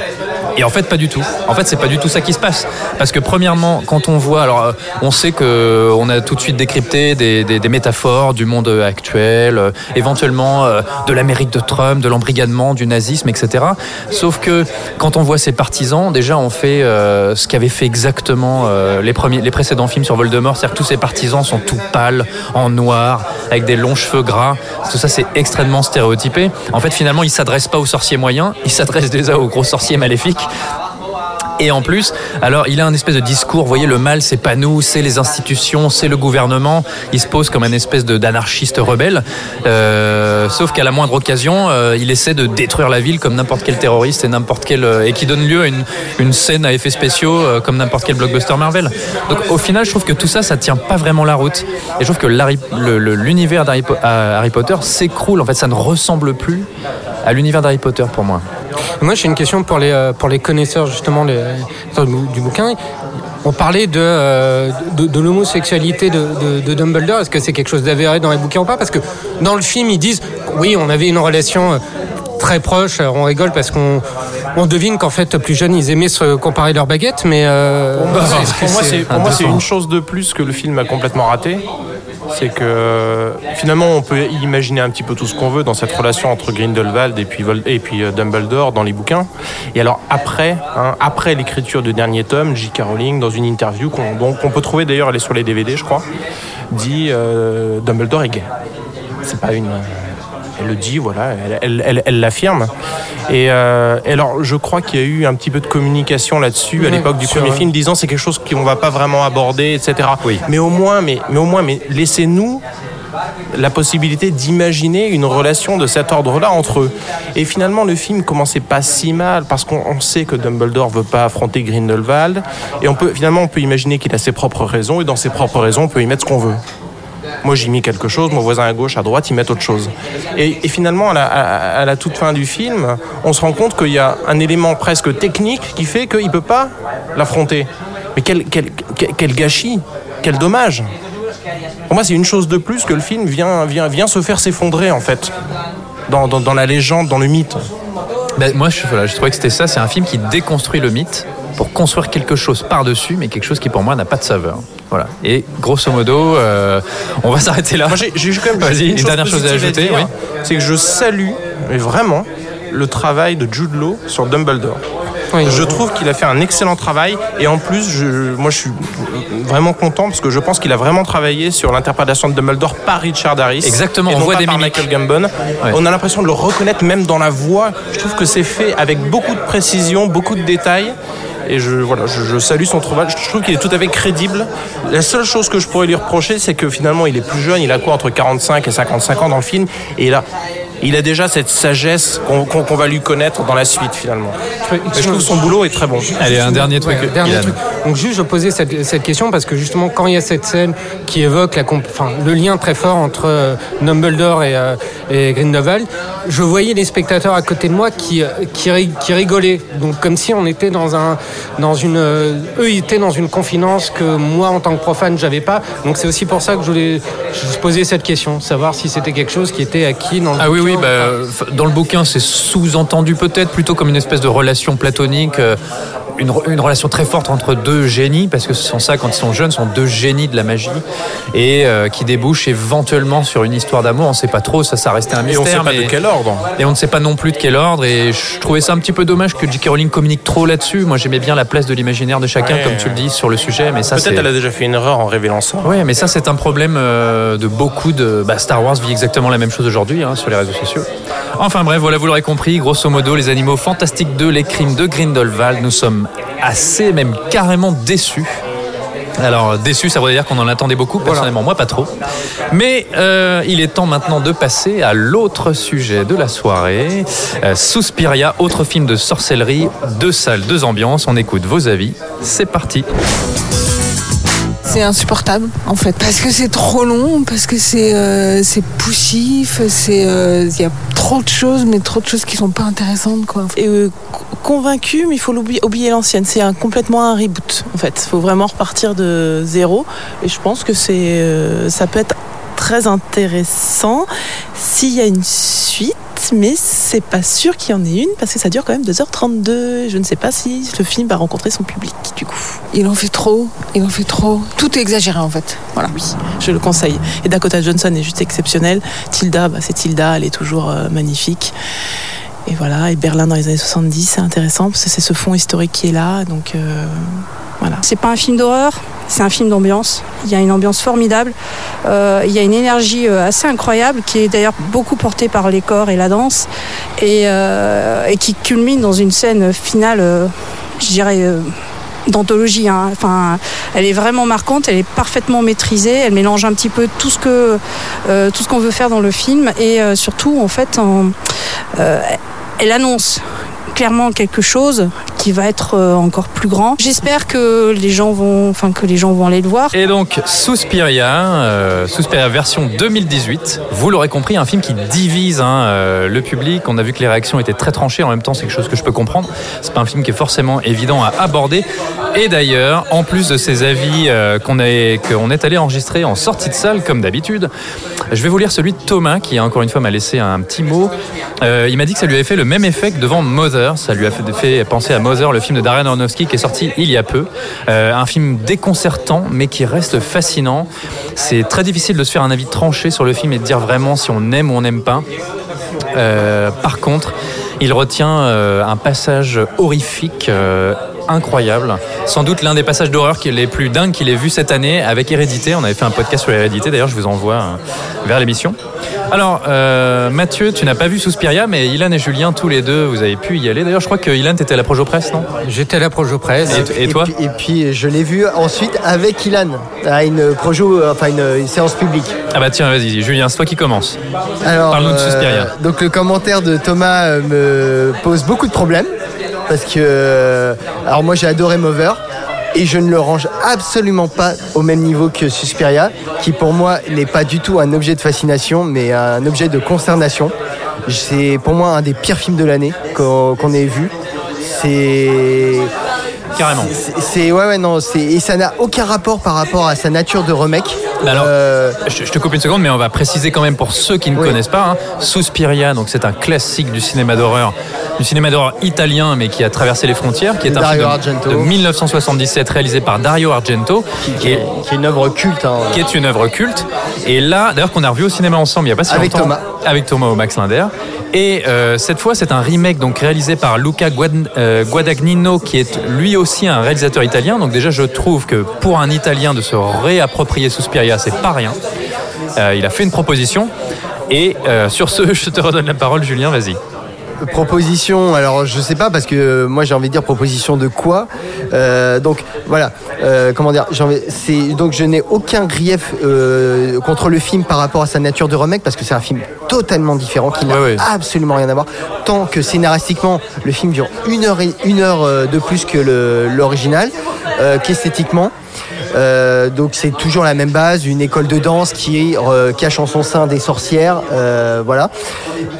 Et en fait, pas du tout. En fait, c'est pas du tout ça qui se passe. Parce que premièrement, quand on voit, alors, euh, on sait que on a tout de suite décrypté des, des- des métaphores du monde actuel, euh, éventuellement euh, de l'Amérique de Trump, de l'embrigadement, du nazisme, etc. Sauf que quand on voit ses partisans, déjà, on fait euh, ce qu'avaient fait exactement euh, les premiers, les précédents films sur Voldemort, c'est-à-dire que tous ces partisans sont tout pâles, en noir, avec des longs cheveux gras. Tout ça, c'est extrêmement stéréotypé. En fait, finalement, ils s'adressent pas aux sorciers moyens, ils s'adressent déjà aux gros sorciers maléfiques. Et en plus, alors il a un espèce de discours, vous voyez, le mal c'est pas nous, c'est les institutions, c'est le gouvernement. Il se pose comme un espèce d'anarchiste rebelle. Euh, sauf qu'à la moindre occasion, euh, il essaie de détruire la ville comme n'importe quel terroriste et n'importe quel euh, et qui donne lieu à une, une scène à effets spéciaux comme n'importe quel blockbuster Marvel. Donc au final, je trouve que tout ça, ça tient pas vraiment la route. Et je trouve que l'univers d'Harry Potter s'écroule. En fait, ça ne ressemble plus à l'univers d'Harry Potter pour moi. Moi, j'ai une question pour les, euh, pour les connaisseurs justement les- du bou- du bouquin. On parlait de, euh, de, de l'homosexualité de, de- de Dumbledore. Est-ce que c'est quelque chose d'avéré dans les bouquins ou pas? Parce que dans le film, ils disent oui, on avait une relation euh, très proche. Euh, On rigole parce qu'on on devine qu'en fait, plus jeunes, ils aimaient se comparer leurs baguettes. Mais euh, Pour moi, c'est- une chose de plus que le film a complètement raté. C'est que finalement, on peut imaginer un petit peu tout ce qu'on veut dans cette relation entre Grindelwald et puis, et puis euh, Dumbledore dans les bouquins. Et alors après, hein, après l'écriture du dernier tome, J.K. Rowling, dans une interview qu'on peut trouver d'ailleurs, elle est sur les DVD, je crois, dit euh, Dumbledore est gay. C'est pas une. Elle le dit, voilà, elle- elle elle- elle l'affirme. Et, euh, et alors, je crois qu'il y a eu un petit peu de communication là-dessus à l'époque du premier film, disant c'est quelque chose qu'on va pas vraiment aborder, etc. Oui. Mais au moins, mais, mais au moins, mais laissez-nous la possibilité d'imaginer une relation de cet ordre-là entre eux. Et finalement, le film commençait pas si mal parce qu'on on sait que Dumbledore veut pas affronter Grindelwald et on peut finalement on peut imaginer qu'il a ses propres raisons et dans ses propres raisons on peut y mettre ce qu'on veut. Moi j'y mis quelque chose, mon voisin à gauche, à droite, ils mettent autre chose. Et, finalement, à la, toute fin du film, on se rend compte qu'il y a un élément presque technique qui fait qu'il ne peut pas l'affronter. Mais quel, gâchis, quel dommage. Pour moi, c'est une chose de plus que le film vient, vient, vient se faire s'effondrer, en fait, dans la légende, dans le mythe. Ben, moi, je, voilà, je trouvais que c'était ça. C'est un film qui déconstruit le mythe pour construire quelque chose par-dessus, mais quelque chose qui pour moi n'a pas de saveur. Voilà. Et grosso modo, euh, on va s'arrêter là. J'ai quand même Vas-y, une chose dernière chose à ajouter. oui. C'est que je salue, mais vraiment, le travail de Jude Law sur Dumbledore. Oui. Je trouve qu'il a fait un excellent travail et en plus, je- moi je suis vraiment content parce que je pense qu'il a vraiment travaillé sur l'interprétation de Dumbledore par Richard Harris. Exactement, et on non voit pas des par mimiques. Michael Gambon. On a l'impression de le reconnaître même dans la voix. Je trouve que c'est fait avec beaucoup de précision, beaucoup de détails. Et je, voilà, je, je salue son travail. Je trouve qu'il est tout à fait crédible. La seule chose que je pourrais lui reprocher, c'est que finalement, il est plus jeune. Il a quoi entre 45 et 55 ans dans le film. Et il a, il a déjà cette sagesse qu'on qu'on- qu'on va lui connaître dans la suite, finalement. Je trouve que son boulot est très bon. Allez, un dernier truc. Ouais, dernier truc. Donc juste, je posais cette, cette question parce que justement, quand il y a cette scène qui évoque la, comp- enfin, le lien très fort entre euh, Dumbledore et, euh, et Grindelwald, je voyais les spectateurs à côté de moi qui, euh, qui, qui rigolaient. Donc comme si on était dans un, dans une, euh, eux étaient dans une confidence que moi, en tant que profane, j'avais pas. Donc c'est aussi pour ça que je voulais, je posais cette question, savoir si c'était quelque chose qui était acquis dans le Ah oui, oui, bah, f- dans le bouquin, c'est sous-entendu peut-être plutôt comme une espèce de relation platonique, euh, une, re- une relation très forte entre deux génies, parce que ce sont ça, quand ils sont jeunes, sont deux génies de la magie, et euh, qui débouchent éventuellement sur une histoire d'amour. On ne sait pas trop, ça, ça restait un Et mystère. on ne sait pas mais- de quel ordre. Et on ne sait pas non plus de quel ordre, et je trouvais ça un petit peu dommage que J.K. Rowling communique trop là-dessus. Moi, j'aimais bien la place de l'imaginaire de chacun, Ouais. comme tu le dis, sur le sujet, mais ça, c'est... Peut-être elle a déjà fait une erreur en révélant ça. Ouais, mais ça c'est un problème euh, de beaucoup de. Bah, Star Wars vit exactement la même chose aujourd'hui hein, sur les réseaux sociaux. Enfin bref, voilà, vous l'aurez compris. Grosso modo, les animaux fantastiques 2, les crimes de Grindelwald. Nous sommes assez, même carrément déçus. Alors déçus, ça voudrait dire qu'on en attendait beaucoup. Personnellement, moi pas trop. Mais euh, il est temps maintenant de passer à l'autre sujet de la soirée. Euh, Suspiria, autre film de sorcellerie, deux salles, deux ambiances. On écoute vos avis. C'est parti. C'est insupportable en fait parce que c'est trop long, parce que c'est euh, c'est poussif, c'est euh, il y a trop de choses, mais trop de choses qui sont pas intéressantes quoi. Et euh, co- convaincu, mais il faut l'oublier- oublier l'ancienne. C'est un, complètement un reboot en fait. Il faut vraiment repartir de zéro. Et je pense que c'est euh, ça peut être très intéressant s'il y a une suite. Mais c'est pas sûr qu'il y en ait une parce que ça dure quand même 2h32. Je ne sais pas si le film va rencontrer son public du coup. Il en fait trop, il en fait trop. Tout est exagéré en fait. Voilà. Oui, je le conseille. Et Dakota Johnson est juste exceptionnelle. Tilda, bah, c'est Tilda, elle est toujours euh, magnifique. Et voilà, et Berlin dans les années 70, c'est intéressant parce que c'est ce fond historique qui est là. Donc euh, voilà. C'est pas un film d'horreur, c'est un film d'ambiance. Il y a une ambiance formidable, euh, il y a une énergie euh, assez incroyable qui est d'ailleurs beaucoup portée par les corps et la danse et, euh, et qui culmine dans une scène finale, euh, je dirais. D'anthologie. hein. Enfin, elle est vraiment marquante, elle est parfaitement maîtrisée, elle mélange un petit peu tout ce que euh, tout ce qu'on veut faire dans le film et euh, surtout en fait euh, elle annonce clairement quelque chose qui va être euh, encore plus grand. J'espère que les gens vont enfin que les gens vont aller le voir. Et donc, Suspiria, euh, Suspiria version 2018. Vous l'aurez compris, un film qui divise hein, euh, le public. On a vu que les réactions étaient très tranchées. En même temps, c'est quelque chose que je peux comprendre. C'est pas un film qui est forcément évident à aborder. Et d'ailleurs, en plus de ces avis euh, qu'on qu'on est allé enregistrer en sortie de salle, comme d'habitude, je vais vous lire celui de Thomas, qui encore une fois m'a laissé un petit mot. Euh, il m'a dit que ça lui avait fait le même effet que devant Mother. Ça lui a fait, penser à Mother, le film de Darren Aronofsky qui est sorti il y a peu. Euh, un film déconcertant, mais qui reste fascinant. C'est très difficile de se faire un avis tranché sur le film et de dire vraiment si on aime ou on n'aime pas. Euh, par contre, il retient euh, un passage horrifique, incroyable. Sans doute l'un des passages d'horreur les plus dingues qu'il ait vu cette année avec Hérédité. On avait fait un podcast sur Hérédité, d'ailleurs je vous envoie euh, vers l'émission. Alors, euh, Mathieu, tu n'as pas vu Suspiria, mais Ilan et Julien, tous les deux, vous avez pu y aller. D'ailleurs, je crois que Ilan, t'étais à la Projo Presse, non? J'étais à la Projo Presse. Et, et toi? puis, et puis, je l'ai vu ensuite avec Ilan à une projo, enfin une, une séance publique. Ah bah tiens, vas-y, Julien, c'est toi qui commence. Alors, Parle-nous de euh, Suspiria. donc le commentaire de Thomas euh, me pose beaucoup de problèmes parce que, euh, alors moi j'ai adoré Mover et je ne le range absolument pas au même niveau que Suspiria, qui pour moi n'est pas du tout un objet de fascination, mais un objet de consternation. C'est pour moi un des pires films de l'année qu'on ait vu. C'est Carrément. c'est- C'est ouais ouais non c'est et ça n'a aucun rapport par rapport à sa nature de remake. Alors, Euh, je, je te coupe une seconde, mais on va préciser quand même pour ceux qui ne Oui. connaissent pas. Hein, Suspiria, donc c'est un classique du cinéma d'horreur, du cinéma d'horreur italien, mais qui a traversé les frontières, qui est un Dario film de- Argento. de 1977 réalisé par Dario Argento, qui, est, qui est une œuvre culte. hein. qui est une œuvre culte. Et là, d'ailleurs, qu'on a revu au cinéma ensemble il n'y a pas si Avec longtemps. Thomas. Avec Thomas au Max Linder. Et euh, cette fois, c'est un remake donc réalisé par Luca Guad- euh, Guadagnino, qui est lui aussi un réalisateur italien. Donc déjà, je trouve que pour un Italien de se réapproprier Suspiria, c'est pas rien. Euh, il a fait une proposition. Et euh, sur ce, je te redonne la parole, Julien, vas-y. Proposition, alors je sais pas parce que euh, moi j'ai envie de dire proposition de quoi? Euh, donc voilà, euh, comment dire, c'est donc je n'ai aucun grief contre le film par rapport à sa nature de remake parce que c'est un film totalement différent qui n'a Ouais, ouais. absolument rien à voir. Tant que scénaristiquement le film dure une heure et une heure de plus que l'original, qu'esthétiquement. Euh, donc c'est toujours la même base, une école de danse qui euh, cache en son sein des sorcières, euh, voilà.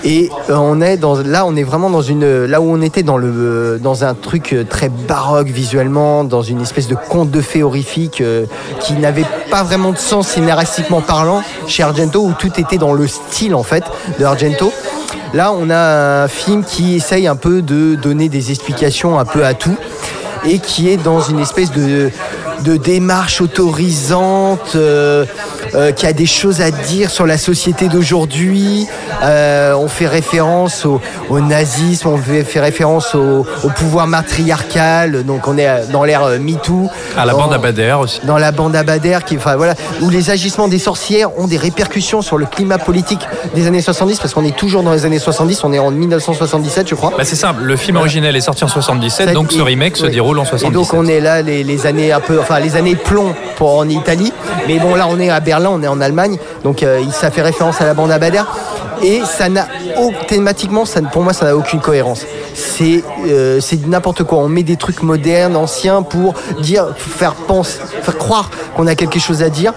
Et on est dans, là, on est vraiment dans une, là où on était dans le, dans un truc très baroque visuellement, dans une espèce de conte de fées horrifique qui n'avait pas vraiment de sens scénaristiquement parlant chez Argento, où tout était dans le style en fait de Argento. Là, on a un film qui essaye un peu de donner des explications un peu à tout et qui est dans une espèce de, de démarche autorisante, euh, euh, qui a des choses à dire sur la société d'aujourd'hui. Euh, on fait référence au, au nazisme, on fait, référence au, au pouvoir matriarcal, donc on est dans l'ère MeToo. À la Dans- bande Abadère aussi. dans la bande Abadère, qui, enfin, voilà, où les agissements des sorcières ont des répercussions sur le climat politique des années 70, parce qu'on est toujours dans les années 70, on est en 1977, je crois. Bah, c'est simple, le film originel est sorti en 77, donc ce Et- remake se déroule en Et 77. donc on est là les, les années un peu, enfin les années plomb pour en Italie. Mais bon là on est à Berlin, on est en Allemagne, donc euh, ça fait référence à la bande Abadère. Et ça n'a thématiquement, pour moi, ça n'a aucune cohérence. C'est euh, c'est n'importe quoi. On met des trucs modernes, anciens pour dire, faire penser, faire croire qu'on a quelque chose à dire.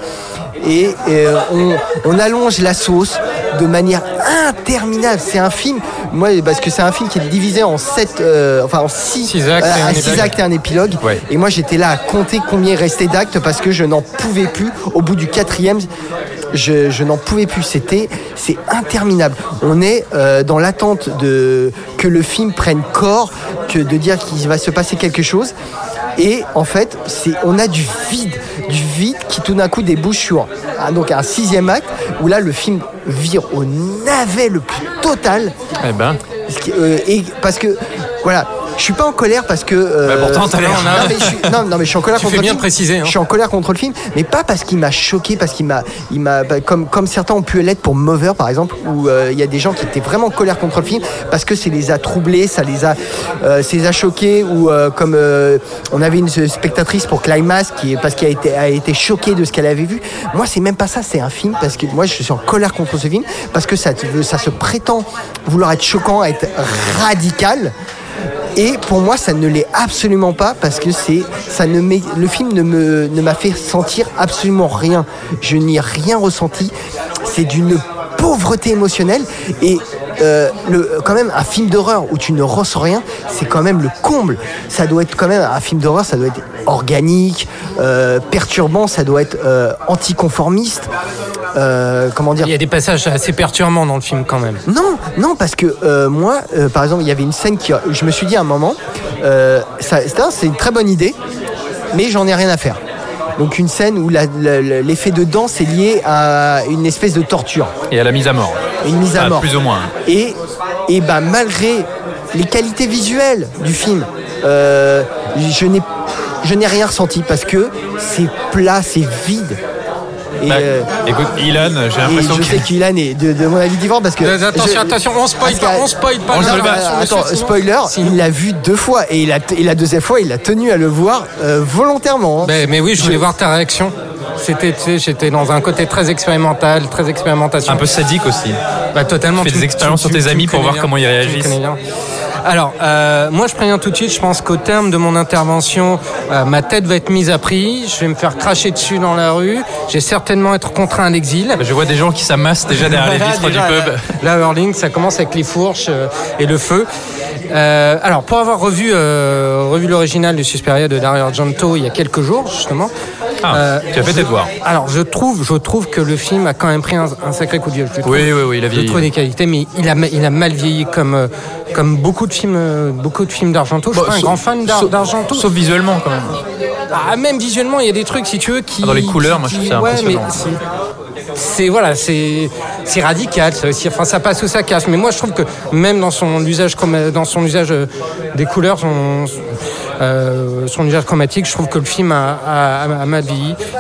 Et euh, on, on allonge la sauce de manière interminable. C'est un film, moi, parce que c'est un film qui est divisé en sept, euh, enfin en six, Six actes et un six épilogue. actes et un épilogue. Ouais. Et moi, j'étais là à compter combien il restait d'actes parce que je n'en pouvais plus. Au bout du quatrième, je, je n'en pouvais plus. C'était, c'est interminable. On est euh, dans l'attente de que le film prenne corps, que de dire qu'il va se passer quelque chose. Et en fait, c'est, on a du vide, du vide qui tout d'un coup débouche sur un, donc un sixième acte où là le film vire au navet le plus total. Eh ben. Euh, et parce que voilà, je suis pas en colère parce que. euh, Bah, pourtant, t'as l'air. non, mais je suis, non, non, mais je suis en colère Tu contre fais le bien film. de préciser, hein. Je suis en colère contre le film, mais pas parce qu'il m'a choqué, parce qu'il m'a, il m'a, bah, comme comme certains ont pu l'être pour Mover par exemple, où euh, il y a des gens qui étaient vraiment en colère contre le film parce que ça les a troublés, ça les a, euh, ça les a choqués, ou euh, comme euh, on avait une spectatrice pour Climax qui parce qu'elle a été, a été choquée de ce qu'elle avait vu. Moi, c'est même pas ça, c'est un film parce que moi, je suis en colère contre ce film parce que ça, ça se prétend vouloir être choquant, être radical. Et pour moi, ça ne l'est absolument pas parce que c'est, ça ne le film ne me, ne m'a fait sentir absolument rien. Je n'y ai rien ressenti. C'est d'une pauvreté émotionnelle et euh, le, quand même un film d'horreur où tu ne ressens rien, c'est quand même le comble. Ça doit être quand même un film d'horreur, ça doit être organique, euh, perturbant, ça doit être euh, anticonformiste. Comment dire? Il y a des passages assez perturbants dans le film quand même. non, non, parce que moi, par exemple, il y avait une scène qui, je me suis dit à un moment, c'est une très bonne idée, mais j'en ai rien à faire. Donc une scène où l'effet de danse est lié à une espèce de torture, Et à la mise à mort. une mise à Ah, mort. Plus ou moins. Et, et ben malgré les qualités visuelles du film, euh, je n'ai je n'ai rien ressenti parce que c'est plat, c'est vide. Et, Bah, euh, écoute, Ilan, j'ai l'impression je que. sais qu'Ilan est de, de mon avis différent parce que. Attention, je- attention, on spoil pas, on spoil pas. Non, la non, relation, attends, sinon- spoiler, il l'a vu deux fois et, il a, et la deuxième fois, il a tenu à le voir euh, volontairement. hein. Mais, mais oui, je voulais voir ta réaction. C'était, tu sais, j'étais dans un côté très expérimental, très expérimentation. Un peu sadique aussi. Bah, totalement. Tu fais des expériences tu- sur tes amis pour voir bien. comment ils réagissent. Alors, euh, moi, je préviens tout de suite. Je pense qu'au terme de mon intervention, euh, ma tête va être mise à prix. Je vais me faire cracher dessus dans la rue. Je vais certainement être contraint à l'exil. Je vois des gens qui s'amassent déjà derrière les vitres du pub. Là, là, Hurling, ça commence avec les fourches euh, et le feu. Euh, alors, pour avoir revu, euh, revu l'original du Suspiria de Dario Argento il y a quelques jours, justement. Ah, euh, tu as fait je- tes devoirs. Alors, je trouve, je trouve que le film a quand même pris un, un sacré coup de vieux. Je Oui, oui, oui, il a je vieilli. trouve des qualités, mais il a, il a mal vieilli comme, euh, comme beaucoup de films, euh, beaucoup de films d'Argento. Je suis pas un grand fan d'Argento. Sauf visuellement quand même. Ah, même visuellement, il y a des trucs, si tu veux, qui. Ah, dans les couleurs, moi, je trouve ça ouais, impressionnant. c'est- voilà, c'est c'est radical, ça aussi. Enfin, ça passe ou ça casse. Mais moi, je trouve que même dans son usage, chroma- dans son usage des couleurs, son, euh, son usage chromatique, je trouve que le film a, a, a- a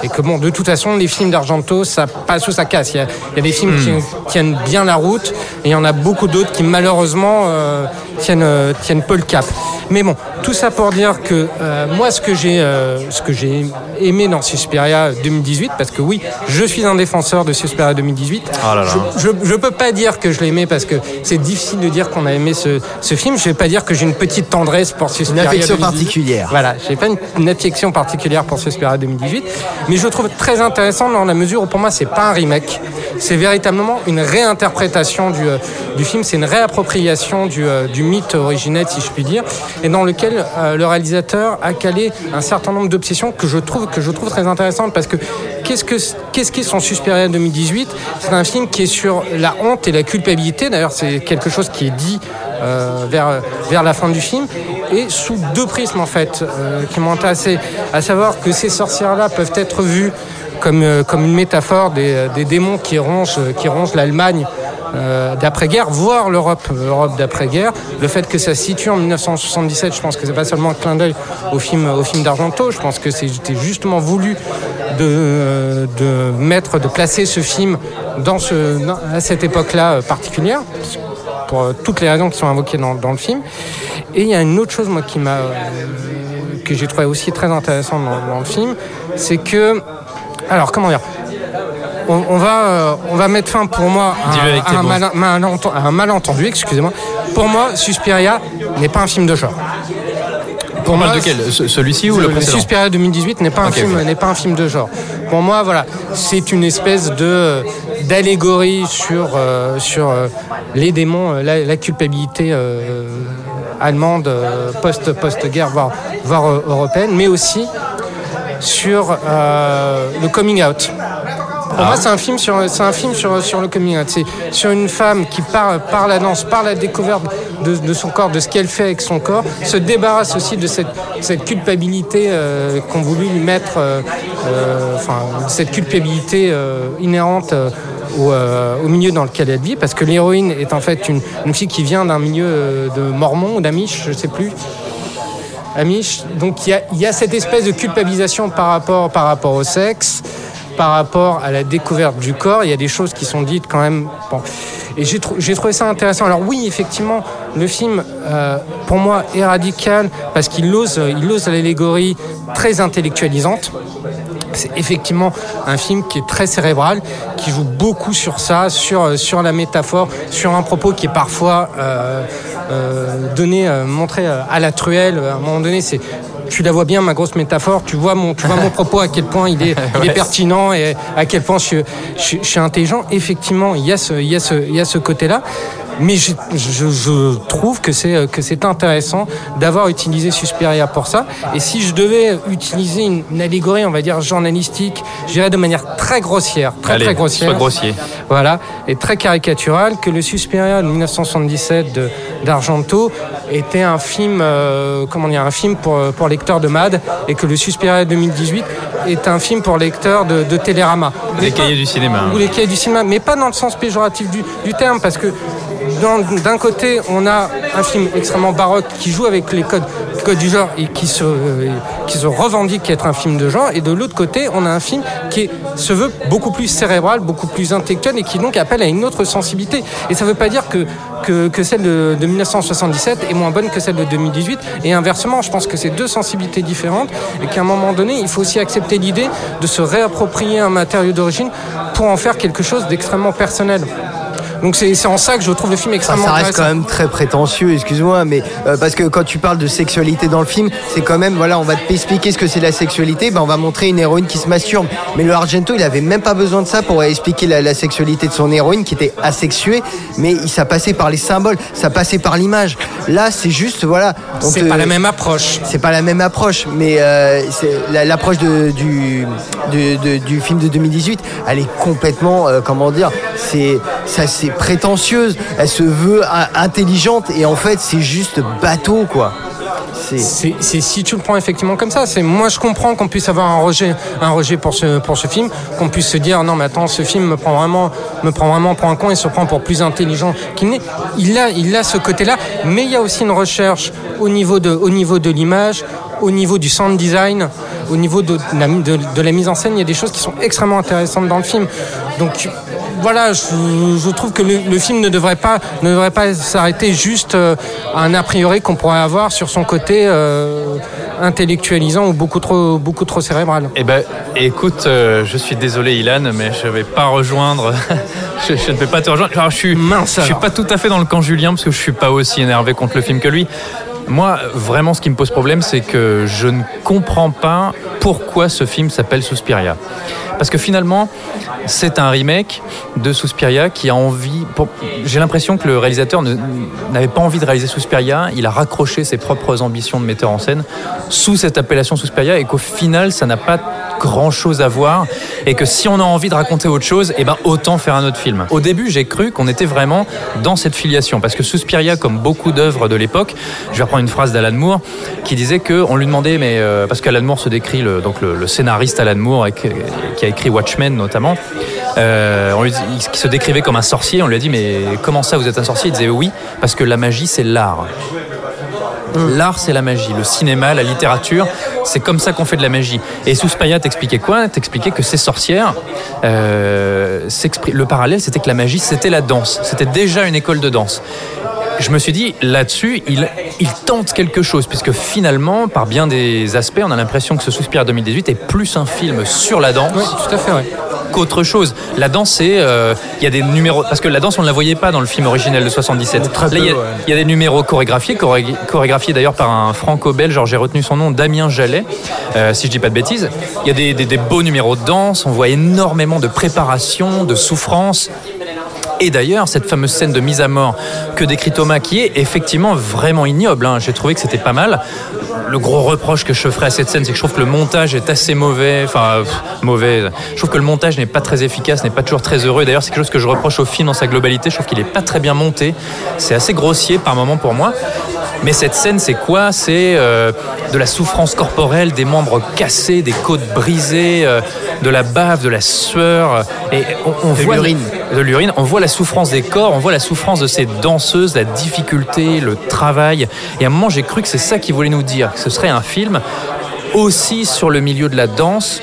et que bon, de toute façon, les films d'Argento, ça passe ou ça casse. Il y a, il y a des films Hmm. qui tiennent bien la route et il y en a beaucoup d'autres qui malheureusement euh, tiennent euh, tiennent peu le cap. Mais bon, tout ça pour dire que euh, moi, ce que j'ai euh, ce que j'ai aimé dans Suspiria 2018, parce que oui, je suis un défenseur de Suspiria 2018. Oh là là. Je, je, je peux pas dire que je l'ai aimé parce que c'est difficile de dire qu'on a aimé ce, ce film. Je vais pas dire que j'ai une petite tendresse pour Une Suspiria. affection 2018. Voilà, j'ai pas une, une affection particulière pour Suspiria 2018, mais je le trouve très intéressant dans la mesure où pour moi c'est pas un remake, c'est véritablement une réinterprétation du, euh, du film, c'est une réappropriation du, euh, du mythe originel si je puis dire, et dans lequel euh, le réalisateur a calé un certain nombre d'obsessions que je trouve que je trouve très intéressantes parce que qu'est-ce que qu'est-ce qu'est son Suspiria 2018 C'est un film qui est sur la honte et la culpabilité. D'ailleurs, c'est quelque chose qui est dit euh, vers, la fin du film, et sous deux prismes en fait, euh, qui m'ont intéressé, à savoir que ces sorcières-là peuvent être vues comme, euh, une métaphore des, des démons qui rongent, qui rongent l'Allemagne euh, d'après-guerre, voire l'Europe, l'Europe d'après-guerre. Le fait que ça se situe en 1977, je pense que c'est pas seulement un clin d'œil au film, au film d'Argento, je pense que c'était justement voulu de, de mettre, de placer ce film dans ce, à cette époque-là euh, particulière pour euh, toutes les raisons qui sont invoquées dans, dans le film. Et il y a une autre chose moi qui m'a que j'ai trouvé aussi très intéressante dans le film, c'est que alors comment dire on, on va, euh, on va mettre fin pour moi à, un, mots. mal- malenten- à un malentendu, excusez-moi. Pour moi, Suspiria n'est pas un film de genre. Pour parle de quel Ce- Celui-ci ou le précédent Suspiria 2018 n'est pas un film, n'est pas un film de genre. Pour moi, voilà, c'est une espèce de d'allégorie sur euh, sur euh, les démons, euh, la, la culpabilité euh, allemande euh, post post guerre, voire voire euh, européenne, mais aussi sur euh, le coming out. Pour moi, c'est un film sur, c'est un film sur, sur le coming out. C'est sur une femme qui par, par la danse, par la découverte de, de son corps, de ce qu'elle fait avec son corps, se débarrasse aussi de cette, cette culpabilité euh, qu'ont voulu lui mettre, euh, euh, enfin, cette culpabilité euh, inhérente euh, au, euh, au milieu dans lequel elle vit, parce que l'héroïne est en fait une, une fille qui vient d'un milieu de mormon ou d'amish, je sais plus. Amish. Donc il y a, y a cette espèce de culpabilisation par rapport, par rapport au sexe, par rapport à la découverte du corps. Il y a des choses qui sont dites quand même. Et j'ai trou- j'ai trouvé ça intéressant. Alors oui, effectivement, le film, euh, pour moi, est radical parce qu'il ose, il ose l'allégorie très intellectualisante. C'est effectivement un film qui est très cérébral, qui joue beaucoup sur ça, sur, sur la métaphore, sur un propos qui est parfois euh, euh, donné, euh, montré euh, à la truelle. À un moment donné, c'est tu la vois bien, ma grosse métaphore. Tu vois mon, tu vois mon propos à quel point il est, il est Ouais. pertinent et à quel point je, je suis intelligent. Effectivement, il y a ce, il y a ce, il y a ce côté-là. Mais je, je- je trouve que c'est que c'est intéressant d'avoir utilisé Suspiria pour ça. Et si je devais utiliser une, une allégorie, on va dire journalistique, je dirais de manière très grossière, très Allez, très grossière. grossier. Voilà, et très caricatural que le Suspiria de 1977 de- d'Argento était un film, euh, comment dire, un film pour, pour lecteurs de MAD et que le Suspiria 2018 est un film pour lecteurs de, de Télérama. Les cahiers du cinéma. hein. Ou les cahiers du cinéma, mais pas dans le sens péjoratif du, du terme, parce que d'un côté, on a un film extrêmement baroque qui joue avec les codes du genre et qui se, euh, qui se revendique être un film de genre. Et de l'autre côté, on a un film qui se veut beaucoup plus cérébral, beaucoup plus intellectuel et qui donc appelle à une autre sensibilité. Et ça ne veut pas dire que, que, celle de 1977 est moins bonne que celle de 2018. Et inversement, je pense que c'est deux sensibilités différentes et qu'à un moment donné, il faut aussi accepter l'idée de se réapproprier un matériau d'origine pour en faire quelque chose d'extrêmement personnel. Donc c'est en ça que je trouve le film Enfin, extrêmement ça reste quand même très prétentieux, excuse-moi, mais euh, parce que quand tu parles de sexualité dans le film, c'est quand même, voilà, on va t'expliquer ce que c'est la sexualité, ben on va montrer une héroïne qui se masturbe. Mais le Argento, il avait même pas besoin de ça pour expliquer la, la sexualité de son héroïne qui était asexuée, mais ça passait par les symboles, ça passait par l'image. Là, c'est juste, voilà. C'est te- pas la même approche. C'est pas la même approche, mais euh, la- l'approche du, du film de 2018, elle est complètement, euh, comment dire, c'est ça, c'est prétentieuse. Elle se veut intelligente et en fait, c'est juste bateau, quoi. C'est si tu le prends effectivement comme ça. C'est moi je comprends qu'on puisse avoir un rejet, un rejet pour ce pour ce film, qu'on puisse se dire non mais attends ce film me prend vraiment me prend vraiment pour un con et se prend pour plus intelligent qu'il n'est. Il a il a ce côté-là, mais il y a aussi une recherche au niveau de au niveau de l'image, au niveau du sound design, au niveau de la, de, de la mise en scène. Il y a des choses qui sont extrêmement intéressantes dans le film. Donc voilà, je, je trouve que le, le film ne devrait pas, ne devrait pas s'arrêter juste euh, à un a priori qu'on pourrait avoir sur son côté euh, intellectualisant ou beaucoup trop, beaucoup trop cérébral. Eh ben, écoute, euh, je suis désolé, Ilan, mais je vais pas rejoindre. je, je ne vais pas te rejoindre. Alors, je suis, je suis pas tout à fait dans le camp Julien parce que je suis pas aussi énervé contre le film que lui. Moi, vraiment, ce qui me pose problème, c'est que je ne comprends pas pourquoi ce film s'appelle Suspiria. Parce que finalement, c'est un remake de Suspiria qui a envie. J'ai l'impression que le réalisateur n'avait pas envie de réaliser Suspiria. Il a raccroché ses propres ambitions de metteur en scène sous cette appellation Suspiria et qu'au final, ça n'a pas grand chose à voir et que si on a envie de raconter autre chose, eh ben autant faire un autre film. Au début, j'ai cru qu'on était vraiment dans cette filiation parce que Suspiria, comme beaucoup d'œuvres de l'époque, je vais reprendre une phrase d'Alan Moore qui disait que on lui demandait, mais euh, parce qu'Alan Moore se décrit le, donc le, scénariste Alan Moore et qui a écrit Watchmen notamment, euh, on lui dit- il- qui se décrivait comme un sorcier. On lui a dit, mais comment ça, vous êtes un sorcier? Il disait oui, parce que la magie, c'est l'art. L'art, c'est la magie. Le cinéma, la littérature, c'est comme ça qu'on fait de la magie. Et Suspiria t'expliquait quoi? T'expliquait que ces sorcières, euh, le parallèle, c'était que la magie, c'était la danse. C'était déjà une école de danse. Je me suis dit, là-dessus, il, il tente quelque chose, puisque finalement, par bien des aspects, on a l'impression que ce Suspiria 2018 est plus un film sur la danse tout à fait, qu'autre chose. La danse, c'est. euh, Il y a des numéros. Parce que la danse, on ne la voyait pas dans le film originel de 77. Très Là, il y, a- peu, ouais. il y a des numéros chorégraphiés, choré- chorégraphiés d'ailleurs par un franco-belge, j'ai retenu son nom, Damien Jallet, euh, si je dis pas de bêtises. Il y a des, des- des beaux numéros de danse, on voit énormément de préparation, de souffrance. Et d'ailleurs, cette fameuse scène de mise à mort que décrit Thomas, qui est effectivement vraiment ignoble, hein, j'ai trouvé que c'était pas mal. Le gros reproche que je ferais à cette scène, c'est que je trouve que le montage est assez mauvais. Enfin, pff, mauvais. Je trouve que le montage n'est pas très efficace, n'est pas toujours très heureux. D'ailleurs, c'est quelque chose que je reproche au film dans sa globalité. Je trouve qu'il est pas très bien monté. C'est assez grossier par moment pour moi. Mais cette scène, c'est quoi? C'est euh, de la souffrance corporelle, des membres cassés, des côtes brisées, euh, de la bave, de la sueur. Et on, on voit l'urine. De l'urine. On voit la souffrance des corps, on voit la souffrance de ces danseuses, la difficulté, le travail. Et à un moment, j'ai cru que c'est ça qu'il voulait nous dire, que ce serait un film aussi sur le milieu de la danse.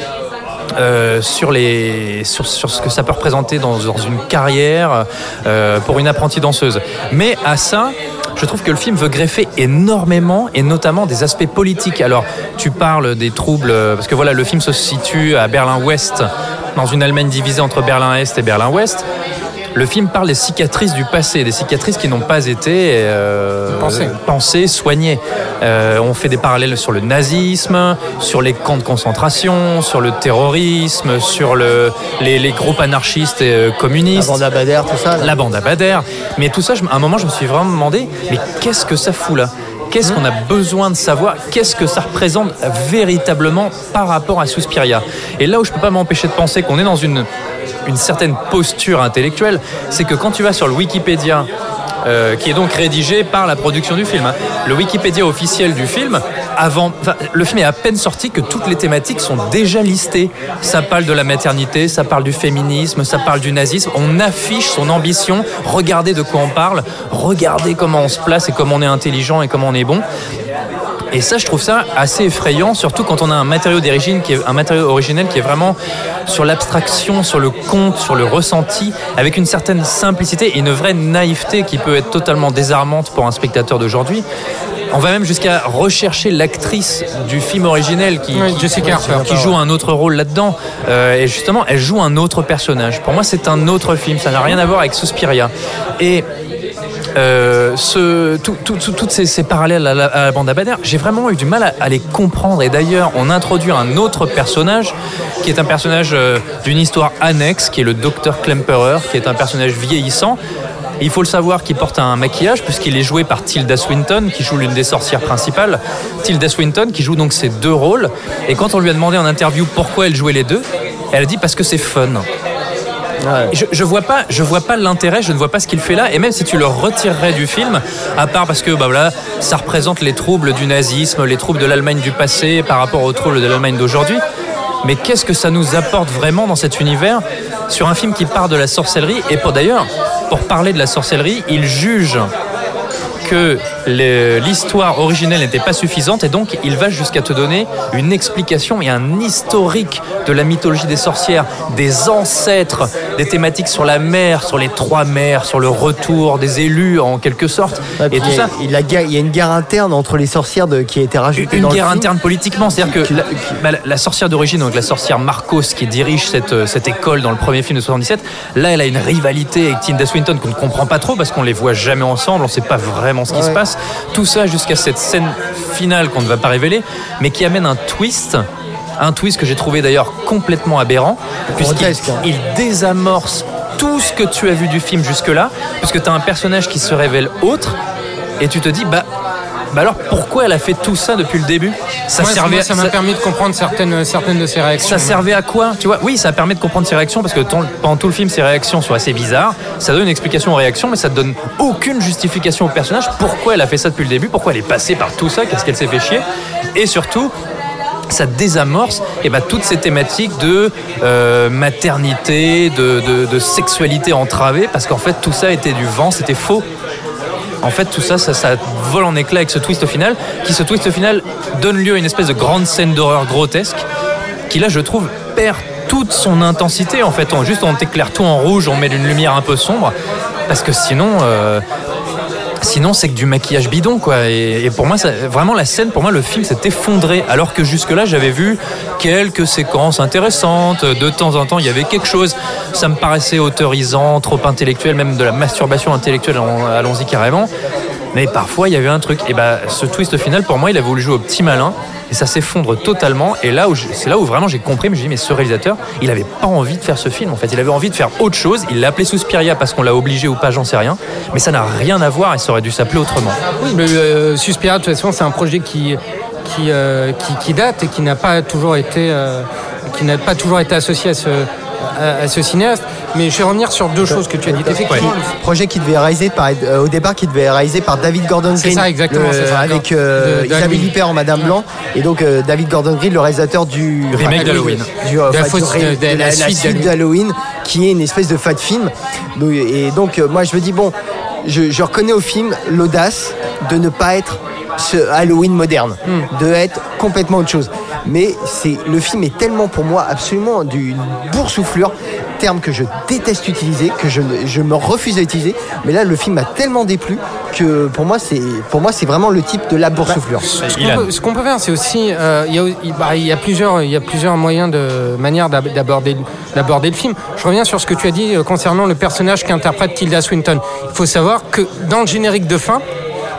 euh, sur, ce que ça peut représenter dans, dans une carrière euh, pour une apprentie danseuse. Mais à ça, je trouve que le film veut greffer énormément et notamment des aspects politiques. Alors, tu parles des troubles, euh, parce que voilà, le film se situe à Berlin-Ouest, dans une Allemagne divisée entre Berlin-Est et Berlin-Ouest. Le film parle des cicatrices du passé, des cicatrices qui n'ont pas été euh, Pensées. pensées, soignées. Euh, on fait des parallèles sur le nazisme, sur les camps de concentration, sur le terrorisme, sur le, les, les groupes anarchistes et euh, communistes. La bande à Bader, tout ça. là. La bande à Bader. Mais tout ça, je- à un moment, je me suis vraiment demandé, mais qu'est-ce que ça fout là? Qu'est-ce qu'on a besoin de savoir? Qu'est-ce que ça représente véritablement par rapport à Suspiria? Et là où je peux pas m'empêcher de penser qu'on est dans une, une certaine posture intellectuelle, c'est que quand tu vas sur le Wikipédia, euh, qui est donc rédigé par la production du film, hein, le Wikipédia officiel du film, avant, le film est à peine sorti que toutes les thématiques sont déjà listées. Ça parle de la maternité, ça parle du féminisme, ça parle du nazisme. On affiche son ambition. Regardez de quoi on parle. Regardez comment on se place et comment on est intelligent et comment on est bon. Et ça, je trouve ça assez effrayant, surtout quand on a un matériau d'origine qui est un matériau originel qui est vraiment sur l'abstraction, sur le conte, sur le ressenti, avec une certaine simplicité et une vraie naïveté qui peut être totalement désarmante pour un spectateur d'aujourd'hui. On va même jusqu'à rechercher l'actrice du film originel qui, Oui, qui- Jessica Harper. qui joue un autre rôle là-dedans. Euh, et justement, elle joue un autre personnage. Pour moi, c'est un autre film. Ça n'a rien à voir avec Suspiria. Et euh, ce, tout- tout- tout- toutes ces, parallèles à la, bande à Bader, j'ai vraiment eu du mal à, les comprendre. Et d'ailleurs, on introduit un autre personnage qui est un personnage euh, d'une histoire annexe, qui est le docteur Klemperer, qui est un personnage vieillissant. Il faut le savoir qu'il porte un maquillage puisqu'il est joué par Tilda Swinton qui joue l'une des sorcières principales. Tilda Swinton qui joue donc ces deux rôles. Et quand on lui a demandé en interview pourquoi elle jouait les deux, elle a dit parce que c'est fun. Je, je vois pas, je vois pas l'intérêt, je ne vois pas ce qu'il fait là. Et même si tu le retirerais du film, à part parce que bah voilà, ça représente les troubles du nazisme, les troubles de l'Allemagne du passé par rapport aux troubles de l'Allemagne d'aujourd'hui. Mais qu'est-ce que ça nous apporte vraiment dans cet univers sur un film qui part de la sorcellerie? Et pour d'ailleurs, pour parler de la sorcellerie, il juge que le- l'histoire originelle n'était pas suffisante et donc il va jusqu'à te donner une explication et un historique de la mythologie des sorcières, des ancêtres, des thématiques sur la mer, sur les trois mers, sur le retour des élus en quelque sorte. Et tout il y a- ça. il, a guerre- il y a une guerre interne entre les sorcières de- qui a été rajoutée Une dans le guerre film. interne politiquement, c'est-à-dire que la, bah, la- sorcière d'origine, donc la sorcière Marcos qui dirige cette, euh, cette école dans le premier film de 77, là elle a une rivalité avec Tilda Swinton qu'on ne comprend pas trop parce qu'on les voit jamais ensemble, on ne sait pas vraiment ce qui se passe. Tout ça jusqu'à cette scène finale qu'on ne va pas révéler, mais qui amène un twist. Un twist que j'ai trouvé d'ailleurs complètement aberrant, puisqu'il hein. il désamorce tout ce que tu as vu du film jusque-là, puisque tu as un personnage qui se révèle autre, et tu te dis, bah, bah alors pourquoi elle a fait tout ça depuis le début? Ça Moi, servait moi, ça m'a permis de comprendre certaines, certaines de ses réactions. ça servait à quoi? Tu vois, oui, ça permet de comprendre ses réactions parce que ton- pendant tout le film, ses réactions sont assez bizarres. Ça donne une explication aux réactions, mais ça te donne aucune justification au personnage. Pourquoi elle a fait ça depuis le début? Pourquoi elle est passée par tout ça? Qu'est-ce qu'elle s'est fait chier? Et surtout, ça désamorce eh ben, toutes ces thématiques de euh, maternité, de, de- de sexualité entravée, parce qu'en fait tout ça était du vent, c'était faux. En fait, tout ça, ça, vole en éclats avec ce twist final, qui ce twist final donne lieu à une espèce de grande scène d'horreur grotesque, qui là, je trouve, perd toute son intensité. En fait, on, juste on t'éclaire tout en rouge, on met une lumière un peu sombre, parce que sinon, euh, sinon c'est que du maquillage bidon, quoi. Et, pour moi, vraiment la scène, pour moi, le film s'est effondré, alors que jusque-là, j'avais vu quelques séquences intéressantes. De temps en temps, il y avait quelque chose. Ça me paraissait autorisant, trop intellectuel, même de la masturbation intellectuelle. Allons-y carrément. Mais parfois, il y avait un truc. Et bah, ce twist final, pour moi, il a voulu jouer au petit malin. Et ça s'effondre totalement. Et là où c'est là où vraiment j'ai compris, je me suis dit, mais ce réalisateur, il avait pas envie de faire ce film. En fait, il avait envie de faire autre chose. Il l'a appelé Suspiria parce qu'on l'a obligé ou pas, j'en sais rien. Mais ça n'a rien à voir et ça aurait dû s'appeler autrement. Oui, le euh, Suspiria, de toute façon, c'est un projet qui, qui, euh, qui date et qui n'a pas toujours été, euh, qui n'a pas toujours été associé à ce, à, à ce cinéaste. Mais je vais revenir sur deux choses que tu as dites. Effectivement, Le projet qui devait réaliser par, euh, au départ qui devait réaliser par David Gordon C'est Green ça, exactement, le- c'est ça. avec euh, De- Isabelle. Huppert en Madame Blanc et donc euh, David Gordon Green le réalisateur du Remake d'Halloween. du, euh, De la fausse- de- de de la la, suite suite d'Halloween qui est une espèce de fat film et donc euh, moi je me dis bon je, je reconnais au film l'audace de ne pas être ce Halloween moderne Hmm. de être complètement autre chose mais c'est le film est tellement pour moi absolument d'une boursouflure terme que je déteste utiliser que je, je me refuse à utiliser mais là le film m'a tellement déplu que pour moi c'est pour moi c'est vraiment le type de la boursouflure Ce qu'on peut, ce qu'on peut faire, c'est aussi, euh, il y, bah, y a plusieurs, il y a plusieurs moyens de manières d'ab- d'aborder, d'aborder le film. Je reviens sur ce que tu as dit euh, concernant le personnage qu'interprète Tilda Swinton. Il faut savoir que dans le générique de fin,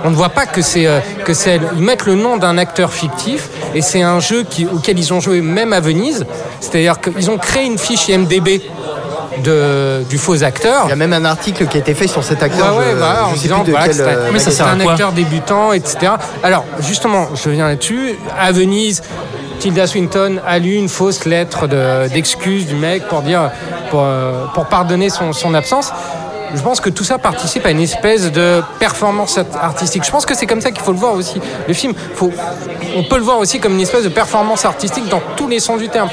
on ne voit pas que c'est euh, que c'est elle. Ils mettent le nom d'un acteur fictif et c'est un jeu qui, auquel ils ont joué même à Venise. C'est-à-dire qu'ils ont créé une fiche IMDb de, du faux acteur. il y a même un article qui a été fait sur cet acteur Ouais, ouais, je en disant voilà, quel, euh, mais ça, c'est un acteur débutant, etc. Alors, justement, je viens là-dessus. À Venise, Tilda Swinton a lu une fausse lettre de- d'excuse du mec pour dire, pour, euh, pour pardonner son, son absence. Je pense que tout ça participe à une espèce de performance artistique. Je pense que c'est comme ça qu'il faut le voir aussi. Le film, on peut le voir aussi comme une espèce de performance artistique dans tous les sens du terme.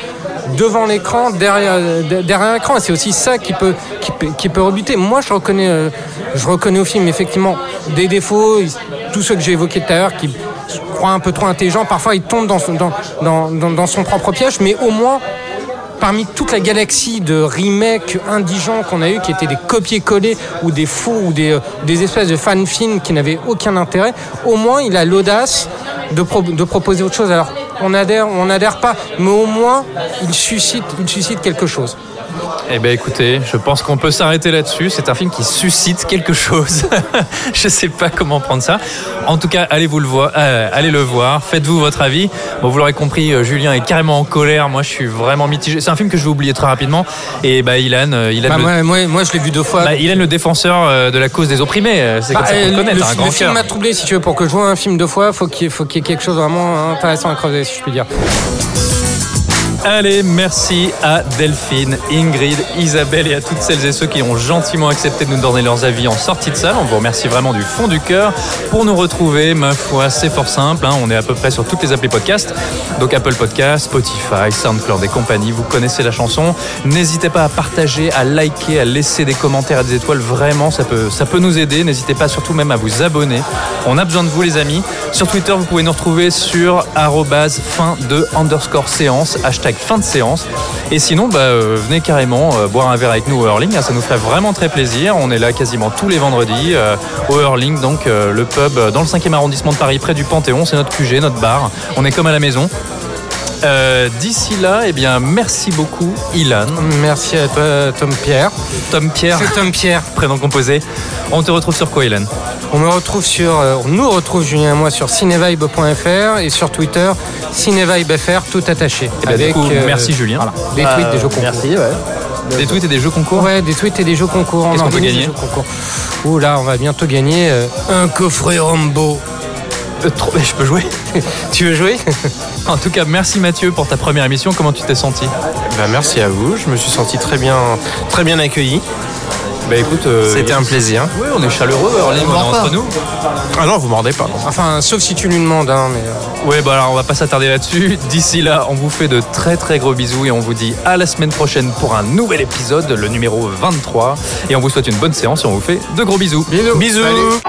Devant l'écran, derrière, de- derrière l'écran. C'est aussi ça qui peut, qui, peut, rebuter. Moi, je reconnais, euh, je reconnais au film effectivement des défauts, tous ceux que j'ai évoqués tout à l'heure qui, se croit un peu trop intelligent. Parfois, il tombe dans son, dans, dans, dans- dans son propre piège, mais au moins, parmi toute la galaxie de remakes indigents qu'on a eu, qui étaient des copier-coller ou des faux ou des, euh, des espèces de fan-films qui n'avaient aucun intérêt, au moins, il a l'audace de, pro- de proposer autre chose. Alors, on adhère, on n'adhère pas, mais au moins, il suscite quelque chose. Eh bien écoutez, je pense qu'on peut s'arrêter là-dessus. C'est un film qui suscite quelque chose. je sais pas comment prendre ça. En tout cas, allez vous le voir, euh, allez le voir. Faites-vous votre avis. Bon, vous l'aurez compris, euh, Julien est carrément en colère. Moi, je suis vraiment mitigé. C'est un film que je vais oublier très rapidement. Et bah Ilan, euh, Ilan, Bah, le, moi, moi, moi, je l'ai vu deux fois. bah, Ilan, le défenseur de la cause des opprimés. C'est Bah, comme ça qu'on le connaît. le, un le grand film cœur. m'a troublé, si tu veux, pour que je vois un film deux fois, faut qu'il faut qu'il y ait quelque chose vraiment intéressant à creuser, si je puis dire. Allez, merci à Delphine, Ingrid, Isabelle et à toutes celles et ceux qui ont gentiment accepté de nous donner leurs avis en sortie de salle. On vous remercie vraiment du fond du cœur. Pour nous retrouver, ma foi, c'est fort simple. hein. On est à peu près sur toutes les applis podcast. Donc Apple Podcast, Spotify, SoundCloud et compagnie. Vous connaissez la chanson. N'hésitez pas à partager, à liker, à laisser des commentaires et des étoiles. Vraiment, ça peut, ça peut nous aider. N'hésitez pas surtout même à vous abonner. On a besoin de vous, les amis. Sur Twitter, vous pouvez nous retrouver sur fin de underscore séance, fin de séance. Et sinon, bah, euh, venez carrément euh, boire un verre avec nous au Hurling. hein, ça nous ferait vraiment très plaisir. On est là quasiment tous les vendredis euh, au Hurling, donc le pub dans le 5e arrondissement de Paris, près du Panthéon. C'est notre QG, notre bar. On est comme à la maison. Euh, D'ici là, eh bien, merci beaucoup, Ilan. Merci à toi, Tom Pierre. Tom Pierre. C'est Tom Pierre. Prénom composé. On te retrouve sur quoi, Ilan? On me retrouve sur, euh, on nous retrouve Julien et moi sur cinevibe.fr et sur Twitter cinevibefr tout attaché. Eh ben, du coup, merci, Julien. voilà, des Euh, tweets, des jeux concours. Merci, ouais. Des tweets et des jeux concours Ouais, des tweets et des jeux concours. On Qu'est-ce qu'on peut gagner? Ouh là, on va bientôt gagner euh, un coffret Rambo. Euh, trop- Je peux jouer Tu veux jouer En tout cas, merci Mathieu pour ta première émission. Comment tu t'es senti Bah, merci à vous, je me suis senti très bien, très bien accueilli. Bah écoute, euh, C'était un plaisir. Oui, on est chaleureux, on est entre nous. Ah non, vous mordez pas. non. Enfin, sauf si tu lui demandes, hein, mais. euh, Ouais, bah alors on va pas s'attarder là-dessus. D'ici là, on vous fait de très très gros bisous et on vous dit à la semaine prochaine pour un nouvel épisode, le numéro 23. Et on vous souhaite une bonne séance et on vous fait de gros bisous. Bisous. Bisous. Salut.